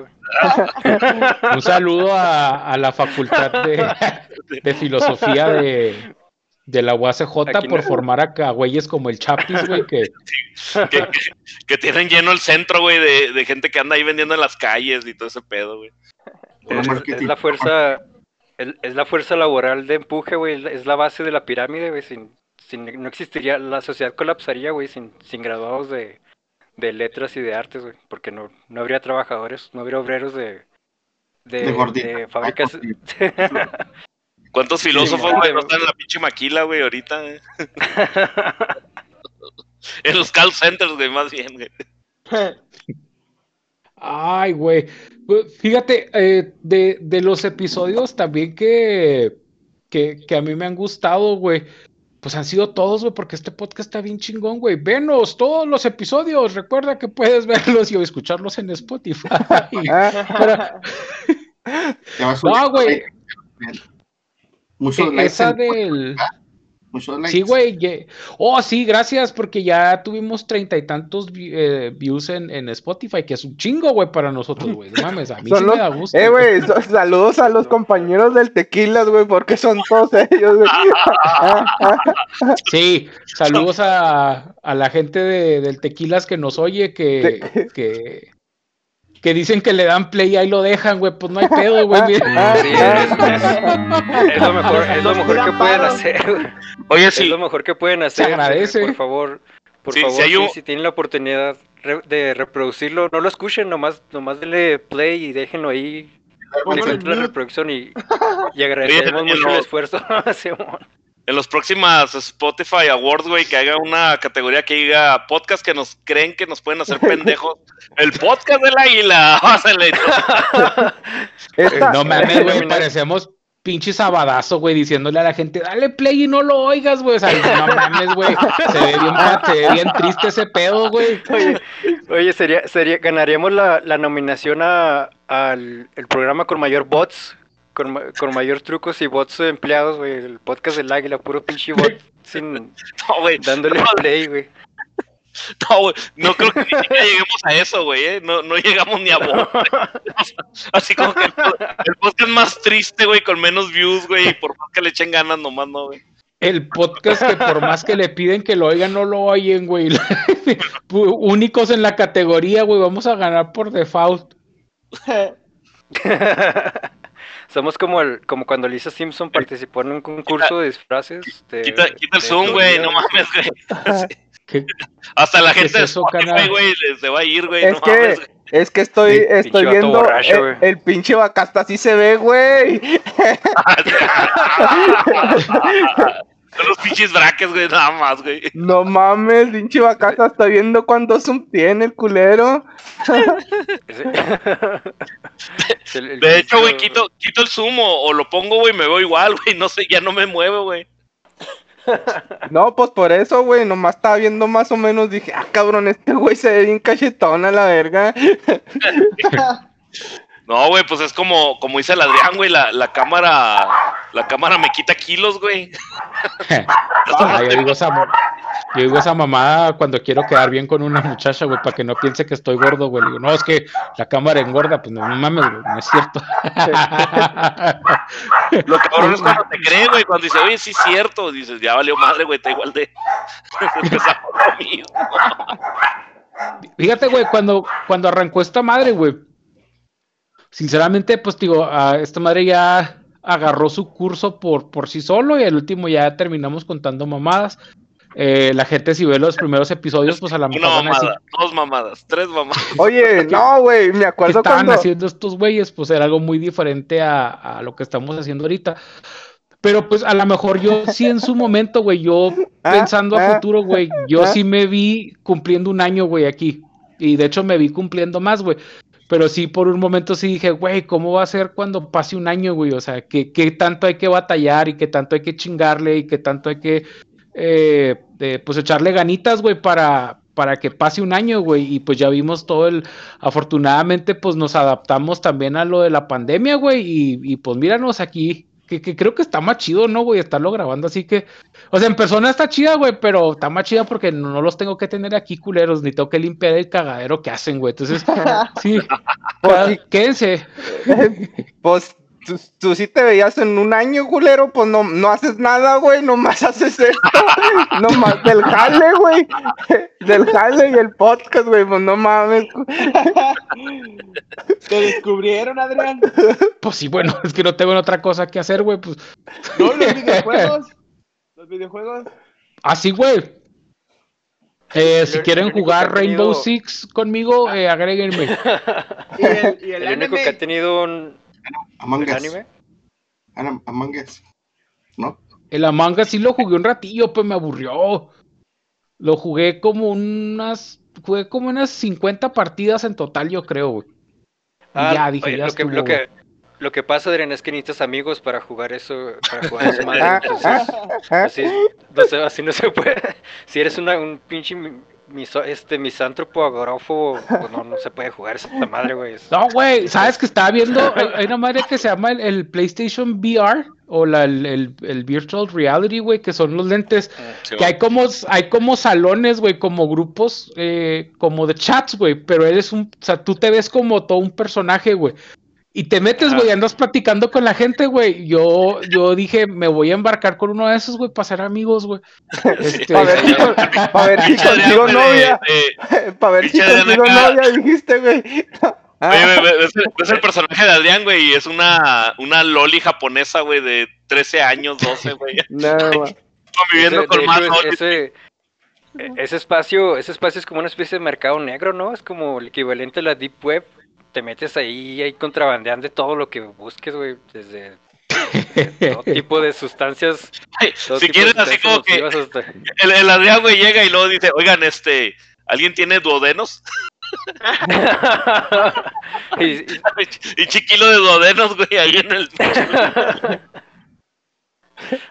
güey. Un saludo a, a la facultad de, de filosofía de, de la UACJ Aquí por no. formar a, güeyes como el Chapis, güey, que que, que- que tienen lleno el centro, güey, de, de gente que anda ahí vendiendo en las calles y todo ese pedo, güey. Es, es la fuerza, es, es la fuerza laboral de empuje, güey. es la- base de la pirámide, güey. Sin, sin, no existiría, la sociedad colapsaría, güey, sin, sin graduados de, de letras y de artes, güey. Porque no, no habría trabajadores, no habría obreros de, de, De gordita. de fábricas. ¿Cuántos filósofos, güey, güey. no están en la pinche maquila, güey, ahorita? eh? en los call centers, güey, más bien, güey. Ay, güey. Pues, Fíjate, eh, de, de los episodios también que, que, que a mí me han gustado, güey. Pues han sido todos, güey, porque este podcast está bien chingón, güey. Venos todos los episodios. Recuerda que puedes verlos y escucharlos en Spotify. Ah, vas No, güey. Muchos E- likes. Esa del. Muchos likes. Sí, güey. Oh, sí, gracias, porque ya tuvimos treinta y tantos eh, views en, en Spotify, que es un chingo, güey, para nosotros, güey. No mames, a mí Son sí los- me da gusto. Eh, güey, so- saludos a los compañeros del Tequilas, güey, porque son todos ellos, güey. Sí, saludos a, a la gente de, del Tequilas que nos oye, que, que, que dicen que le dan play y ahí lo dejan, güey. Pues no hay pedo, güey. Sí, es, es lo mejor, es lo mejor que pueden hacer, güey. Oye, Es sí, lo mejor que pueden hacer. agradece. Por favor, por Sí, si favor, sí, un- si tienen la oportunidad de reproducirlo, no lo escuchen, nomás, nomás denle play y déjenlo ahí. Que la reproducción y, y agradecemos Oye, mucho el esfuerzo. Simón. En los próximas Spotify Awards, güey, que haga una categoría que diga podcast que nos creen que nos pueden hacer pendejos. El podcast del águila. No mames, güey. Parecemos pinche sabadazo, güey, diciéndole a la gente, dale play y no lo oigas, güey. O sea, no mames, güey. Se ve bien, se ve bien triste ese pedo, güey. Oye, oye, sería, sería, ganaríamos la, la nominación a, al el programa con mayor bots, con, con mayor trucos y bots de empleados, güey. El podcast del águila, puro pinche bot sin No, güey. dándole No, play, güey. No, güey. No creo que ni siquiera lleguemos a eso, güey. ¿eh? No, no llegamos ni a vos. Así como que el, el podcast más triste, güey, con menos views, güey. Y por más que le echen ganas, nomás no, güey. El podcast que por más que le piden que lo oigan, no lo oyen, güey. Únicos en la categoría, güey. Vamos a ganar por default. Somos como el, como cuando Lisa Simpson participó en un concurso de disfraces. De, Quita, quita el de zoom, güey. No mames, güey. ¿Qué- Hasta la ¿Qué gente es de Spotify, güey, se- va a ir, güey. Es No que, es que estoy, estoy viendo borracho, el, pinche vacasta así se ve, güey. Son los pinches braques, güey, nada más, güey. No mames, pinche vacasta está viendo cuánto zoom tiene el culero. De hecho, güey, quito, quito el zoom o, o lo pongo, güey, me veo igual, güey. No sé, ya no me muevo, güey. No, pues por eso, güey, nomás estaba viendo más o menos, dije, ah, cabrón, este güey se ve bien cachetón a la verga. No, güey, pues es como, como dice el Adrián, güey, la, la cámara, la cámara me quita kilos, güey. Ah, yo, digo esa, yo digo esa mamada cuando quiero quedar bien con una muchacha, güey, para que no piense que estoy gordo, güey. Digo, no, es que la cámara engorda, pues no, no mames, güey, no es cierto. Lo cabrón es cuando te cree, güey, cuando dice, oye, sí es cierto, dices, ya valió madre, güey, está igual de... Fíjate, güey, cuando, cuando arrancó esta madre, güey. Sinceramente, pues digo, a esta madre ya agarró su curso por, por sí solo y al último ya terminamos contando mamadas. Eh, la gente si ve los primeros episodios, pues a la mejor Una mamada, dos mamadas, tres mamadas. Oye, no, güey, me que acuerdo estaban cuando... haciendo estos güeyes, pues era algo muy diferente a, a lo que estamos haciendo ahorita. Pero pues a lo mejor yo sí en su momento, güey, yo Ah, pensando a ah, futuro, güey, yo ah. sí me vi cumpliendo un año, güey, aquí. Y de hecho me vi cumpliendo más, güey. Pero sí, por un momento sí dije, güey, ¿cómo va a ser cuando pase un año, güey? O sea, ¿qué, qué tanto hay que batallar y qué tanto hay que chingarle y qué tanto hay que, eh, pues, echarle ganitas, güey, para, para que pase un año, güey? Y pues ya vimos todo el... Afortunadamente, pues nos adaptamos también a lo de la pandemia, güey, y, y pues míranos aquí. Que, que creo que está más chido, ¿no, güey? Estarlo grabando así que... O sea, en persona está chida, güey, pero está más chida porque no, no los tengo que tener aquí culeros, ni tengo que limpiar el cagadero que hacen, güey. Entonces, sí, Pues cada- sí. quédense. Pues tú, tú sí te veías en un año, culero, pues no, no haces nada, güey, nomás haces esto, nomás del jale, güey, del jale y el podcast, güey, pues no mames. Te descubrieron, Adrián. Pues sí, bueno, es que no tengo otra cosa que hacer, güey. Pues No, los videojuegos. Los videojuegos. así, güey. Eh, si quieren jugar Rainbow tenido- Six conmigo, eh, agréguenme. Y el, y el El único anime. que ha tenido un Among el Us. anime. Am- Among Us. ¿No? El Among Us sí lo jugué un ratillo, pues me aburrió. Lo jugué como unas. Jugué como unas 50 partidas en total, yo creo, güey. Y Ah, ya dije, oye, ya lo, que, estuvo, lo, que, lo que pasa, Adrián, es que necesitas amigos para jugar eso, para jugar esa madre. Entonces, ah, ah. así, no sé, así no se puede. Si eres una, un pinche este, misántropo agórófobo, pues no, no se puede jugar esa madre, güey. No, güey, ¿sabes que estaba viendo? Hay, hay una madre que se llama el, el PlayStation VR o la, el, el- el Virtual Reality, güey, que son los lentes. Sí, Que hay como, hay como salones, güey, como grupos, eh, como de chats, güey, pero eres un, o sea, tú te ves como todo un personaje, güey. Y te metes, güey, andas platicando con la gente, güey. Yo, yo dije, me voy a embarcar con uno de esos, güey, para ser amigos, güey. Este, Para ver si, con- pa' ver si consigo novia, para ver si consigo novia, dijiste, güey. Ah, Oye, ves, el- ves el personaje de Adrián, güey, y es una, una loli japonesa, güey, de 13 años, 12, güey. no. Conviviendo ese- con más hecho, lolis. ese, e- ese espacio, ese espacio es como una especie de mercado negro, ¿no? Es como el equivalente a la deep web. Te metes ahí y ahí contrabandean de todo lo que busques, güey, desde todo tipo de sustancias. todo Si quieren, así como que hasta- el, el Adrián, güey, llega y luego dice, oigan, este, ¿alguien tiene duodenos? Y- y- y chiquilo de duodenos, güey, ahí en el...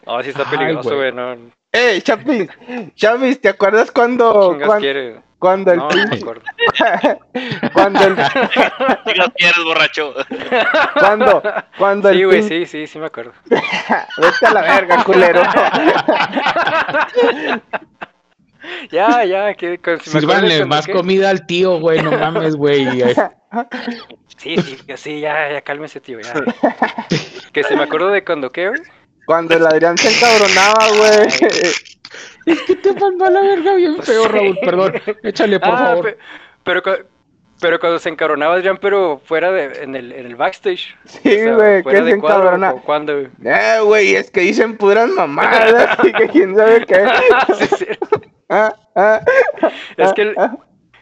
No, sí está peligroso, güey. No, Eh, Chapis, Chapis, ¿te acuerdas cuando, chingas cuan- quiere. Cuando, el No, cuando, el- Chingas quieres, borracho. cuando, cuando el Sí, güey, pin- sí, sí, sí me acuerdo. Vete a la verga, culero. Ya, ya, que con- si más qué. comida al tío, güey, no mames, güey. Sí, sí, sí, ya, ya, cálmese, tío, ya. que se me acuerdo de cuando qué, güey. Cuando el Adrián se encabronaba, güey. Es que te mandó a la verga bien feo, Raúl, perdón. Échale, por Ah, favor. pe- pero, pero cuando se encabronaba Adrián, pero fuera de, en el, en el backstage. Sí, güey, fuera que de se cuadro, encabrona. o güey. Eh, güey, es que dicen puras mamadas y que quién sabe qué. Sí, sí. Ah, ah, Es que, el- ah,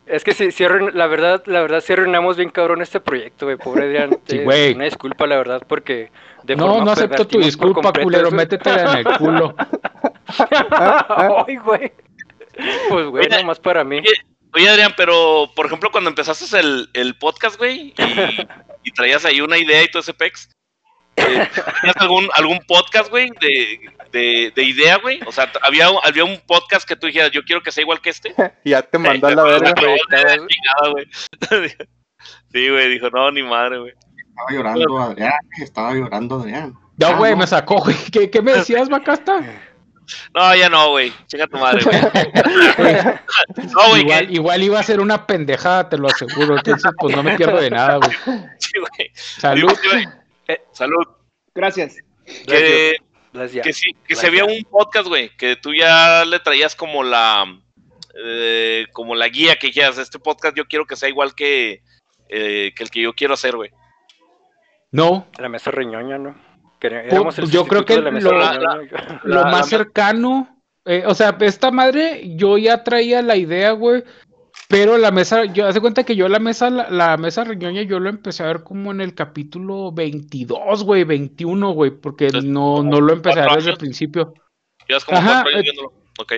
es que sí arruin- la verdad, la verdad, sí arruinamos bien cabrón este proyecto, güey, pobre Adrián. Sí, güey. Una disculpa, la verdad, porque... No, deformamos- no acepto tu disculpa, culero. eso. Métetela en el culo. Ay, güey. Pues, güey, Oye, nomás para mí. Oye, Adrián, pero, por ejemplo, cuando empezaste el, el podcast, güey, y, y traías ahí una idea y todo ese pex, eh, ¿tenías algún, algún podcast, güey, de, de, de idea, güey? O sea, ¿había, había un podcast que tú dijeras, yo quiero que sea igual que este. ya te mandó a la verga. güey. Sí, güey, dijo, no, ni madre, güey. Estaba llorando Adrián, estaba llorando Adrián. No, Ah, güey, me sacó, güey. ¿Qué, qué me decías, Macasta? No, ya no, güey. Chinga tu madre, güey. No, güey, igual, que- igual iba a ser una pendejada, te lo aseguro. Entonces, pues no me pierdo de nada, güey. sí, güey. Salud. Sí. Eh. Salud. Gracias. Que, ya. que sí, que Las se había ya. un podcast, güey, que tú ya le traías como la eh, como la guía que quieras. Este podcast yo quiero que sea igual que, eh, que el que yo quiero hacer, güey. No, La mesa reñoña, ¿no? Que éramos el yo creo que de la mesa lo- reñoña. lo La- más la- cercano, eh, o sea, esta madre, yo ya traía la idea, güey, pero la mesa, yo hace cuenta que yo la mesa, la, la mesa riñoña, yo lo empecé a ver como en el capítulo 22, güey, 21, güey, porque Entonces, no, no lo empecé a ver desde el principio. Llevas como Ajá, cuatro años eh, viéndolo. Ok.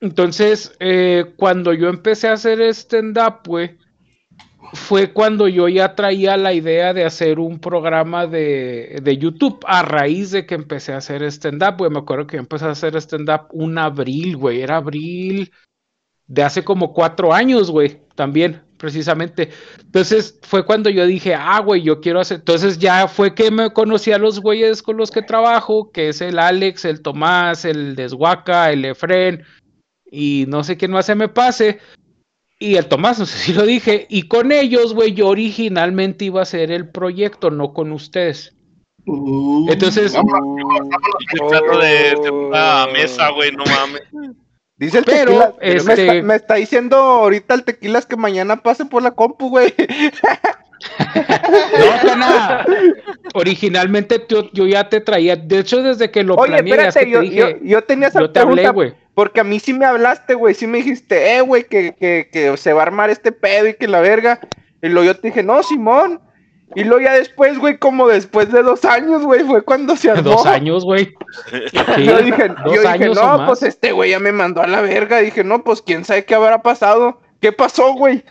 Entonces, eh, cuando yo empecé a hacer stand-up, güey, fue cuando yo ya traía la idea de hacer un programa de, de YouTube a raíz de que empecé a hacer stand-up, güey. Me acuerdo que yo empecé a hacer stand-up un abril, güey. Era abril de hace como cuatro años, güey, también, precisamente. Entonces fue cuando yo dije, ah, güey, yo quiero hacer. Entonces ya fue que me conocí a los güeyes con los que trabajo, que es el Alex, el Tomás, el Deshuaca, el Efren y no sé quién más se me pase. Y el Tomás, no sé si lo dije. Y con ellos, güey, yo originalmente iba a hacer el proyecto, no con ustedes. Uh, Entonces, El perro de segunda mesa, güey, no mames. Dice el Pero, tequila. Me, este- está, me está diciendo ahorita el tequilas que mañana pase por la compu, güey. no, Cana, originalmente yo, yo ya te traía, de hecho desde que lo Oye, planeé, espérate, te yo, dije, yo, yo tenía esa yo te hablé, pregunta. güey. Porque a mí sí me hablaste, güey. Sí me dijiste, eh, güey, que, que, que se va a armar este pedo y que la verga. Y luego yo te dije, no, Simón. Y luego ya después, güey, como después de dos años, güey, fue cuando se armó. Dos años, güey. Sí, yo dije, dos yo dije no, pues este güey ya me mandó a la verga. Dije, no, pues quién sabe qué habrá pasado. ¿Qué pasó, güey?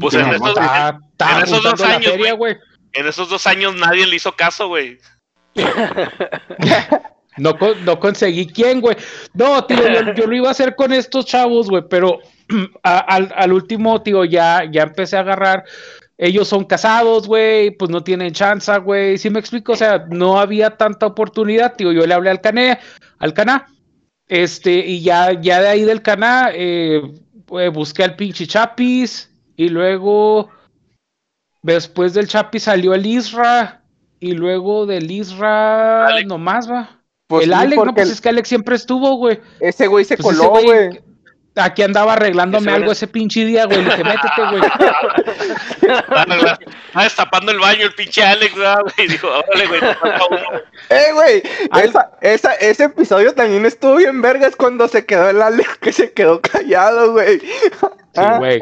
Pues en esos, Está, está en esos dos años, güey. en esos dos años nadie le hizo caso, güey. No, no conseguí quién, güey. No, tío, yo, yo lo iba a hacer con estos chavos, güey, pero a- al, al último, tío, ya, ya empecé a agarrar. Ellos son casados, güey, pues no tienen chance, güey. ¿Sí me explico? O sea, no había tanta oportunidad, tío. Yo le hablé al Cané, al Caná, este, y ya, ya de ahí del Caná, eh, eh, busqué al pinche Chapis, y luego, después del Chapis salió el Isra, y luego del Isra, Alex. nomás va. Pues el sí, Alex, no, pues el- es que Alex siempre estuvo, güey. ese güey se Pues ese coló, güey- güey. Aquí andaba arreglándome algo ese pinche día, güey. Le dije, métete, güey. Está destapando el baño el pinche Alex, ¿verdad, güey? Dijo, órale, güey. Eh, güey, esa, esa, ese episodio también estuvo bien vergas cuando se quedó el Alex que se quedó callado, güey. Ah, güey.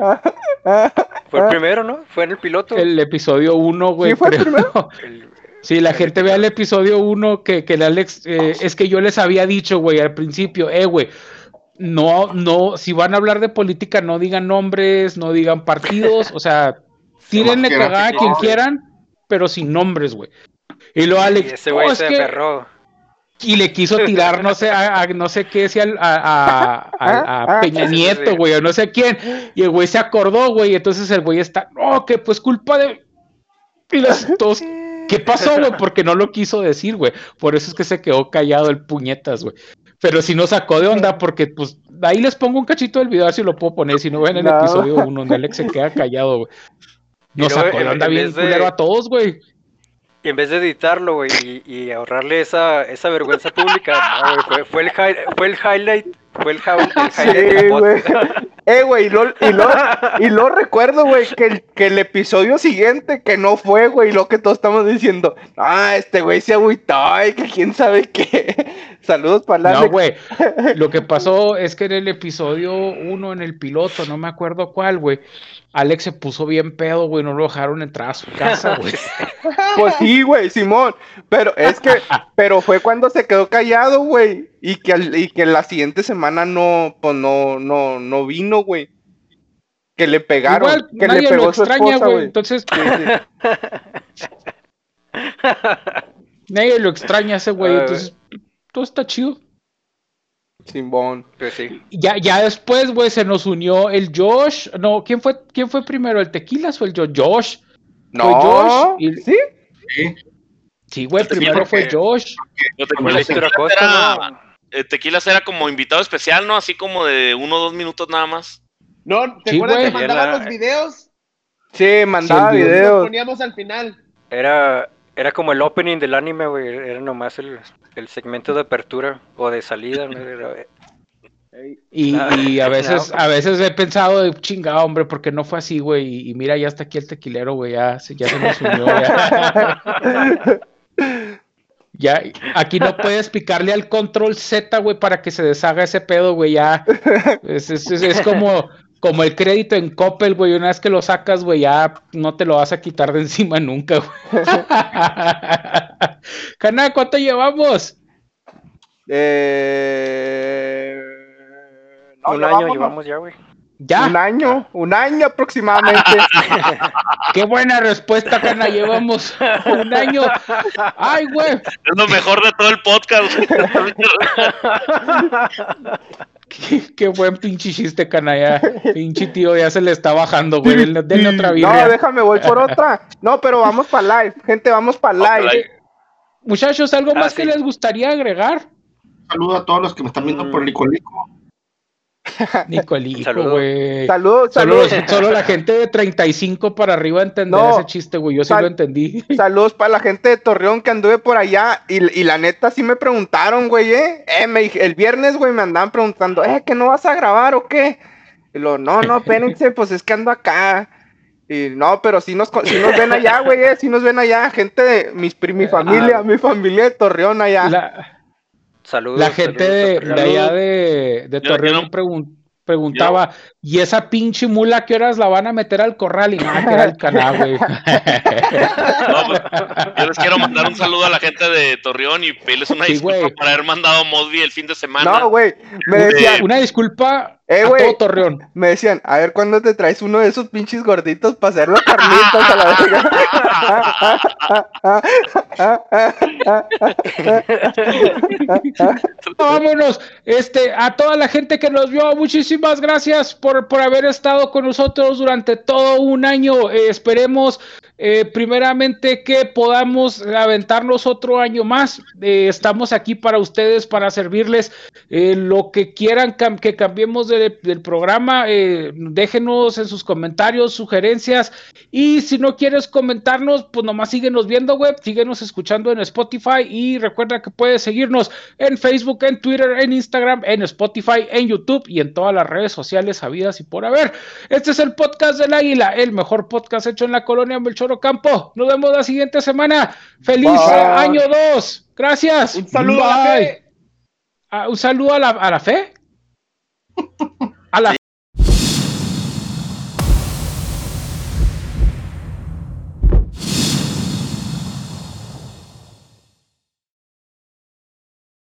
Fue el primero, ¿no? Fue en el piloto. El episodio 1, güey. ¿Sí fue el creo. El- Sí, la gente vea el episodio 1 que, que el Alex, eh, es que yo les había dicho, güey, al principio, eh, güey, no, no, si van a hablar de política, no digan nombres, no digan partidos, o sea, tírenle cagada a quien quieran, pero sin nombres, güey. Y y Alex, ese güey "No, es se que-" aferró. y le quiso tirar, no sé, a, a- no sé qué, si a, a- a- a Ah, Peña Nieto, güey, o no sé quién. Y el güey se acordó, güey, entonces el güey está, no, que pues culpa de... Y los todos, ¿qué pasó, güey? Porque no lo quiso decir, güey. Por eso es que se quedó callado el puñetas, güey. Pero si no sacó de onda, porque pues ahí les pongo un cachito del video, a ver si lo puedo poner, si no ven el No. episodio 1, donde Alex se queda callado, güey. Nos sacó de onda en bien de- culero a todos, güey. Y en vez de editarlo, güey, y, y ahorrarle esa, esa vergüenza pública, no, güey, fue, fue el hi- fue el highlight, fue el, el Sí, highlight. Eh, güey, y lo, y lo, y lo recuerdo, güey, que el, que el episodio siguiente, que no fue, güey, lo que todos estamos diciendo, ah, este güey se agüitó, y que quién sabe qué. Saludos para la No, güey. Lo que pasó es que en el episodio 1, en el piloto, no me acuerdo cuál, güey. Alex se puso bien pedo, güey. No lo dejaron entrar a su casa, güey. Pues sí, güey, Simón. Pero es que, pero fue cuando se quedó callado, güey. Y que, al- y que la siguiente semana no, pues no, no, no vino, güey. Que le pegaron. Igual que nadie le pegó lo su extraña, esposa, güey. Entonces, Sí, sí. nadie lo extraña ese güey. Entonces, todo está chido. Simón. Pues sí. Ya, ya después, güey, se nos unió el Josh. No, ¿quién fue, quién fue primero? ¿El Tequilas o el Jo- Josh? No, Josh y- ¿sí? Sí. Sí, güey, Sí, primero fue Josh. Era- ¿no? eh, Tequilas era como invitado especial, ¿no? Así como de uno o dos minutos nada más. No, ¿te Sí, acuerdas güey. que mandaban los videos? Sí, mandaba Sí, el video. Los videos. poníamos al final. Era, era como el opening del anime, güey. Era nomás el, el segmento de apertura o de salida. ¿no? Era- Y, y a veces, a veces he pensado de chingado, hombre, porque no fue así, güey. Y, y mira, ya está aquí el tequilero, güey. Ya, se- ya se nos unió, ya. Ya, aquí no puedes picarle al control Z, güey, para que se deshaga ese pedo, güey. Ya. Es, es- es- es como, como el crédito en Coppel, güey. Una vez que lo sacas, güey, ya no te lo vas a quitar de encima nunca, güey. Cana, ¿cuánto llevamos? Eh... no, un ya año vámonos. llevamos ya, güey. Ya. Un año, un año aproximadamente. Qué buena respuesta, Cana. Llevamos un año. Ay, güey. Es lo mejor de todo el podcast. Qué, qué buen pinche chiste, Cana. Ya. Pinche tío, ya se le está bajando, güey. Denle, otra no, birria. déjame, voy por otra. No, pero vamos para live. Gente, vamos para live. live. Muchachos, ¿algo Ah, más que les gustaría agregar? Saludo a todos los que me están viendo por el Icolico. Nicolito, Saludo. güey. Saludos, Solo, saludos. solo la gente de 35 para arriba entenderá No. ese chiste, güey. Yo sí lo entendí. Saludos para la gente de Torreón que anduve por allá. Y, y la neta sí me preguntaron, güey, ¿eh? Eh, me el viernes, güey, me andaban preguntando, ¿eh, que no vas a grabar o qué? Y lo, no, no, espérense, pues es que ando acá. Y no, pero sí nos, sí nos ven allá, güey, eh, sí nos ven allá. Gente de mis, mi familia, mi familia de Torreón allá. La, Saludos. la gente saludos, de, saludos. de allá de, Torreón no- pregun- preguntaba, ¿y esa pinche mula qué horas la van a meter al corral? Y nada, que era el canal, güey. No, pues, yo les quiero mandar un saludo a la gente de Torreón y pedirles una Sí, disculpa por haber mandado a Mosby el fin de semana. No, güey, me decían, Una disculpa Eh, güey. todo Torreón. me decían, a ver cuándo te traes uno de esos pinches gorditos para hacer los carnitas a la verga. Vámonos, este, a toda la gente que nos vio, muchísimas gracias por, por haber estado con nosotros durante todo un año. Eh, esperemos, eh, primeramente, que podamos aventarnos otro año más. Eh, estamos aquí para ustedes, para servirles eh, lo que quieran que cambiemos de- del programa. déjenos en sus comentarios, sugerencias. Y si no quieres comentarnos, pues nomás síguenos viendo, web, síguenos escuchando en Spotify y recuerda que puedes seguirnos en Facebook, en Twitter, en Instagram, en Spotify, en YouTube y en todas las redes sociales habidas y por haber. Este es el podcast del Águila, el mejor podcast hecho en la colonia Melchor Ocampo. Nos vemos la siguiente semana. Feliz Bye. año 2. Gracias. Un saludo a la fe. Ah, un saludo a la, a la fe. A la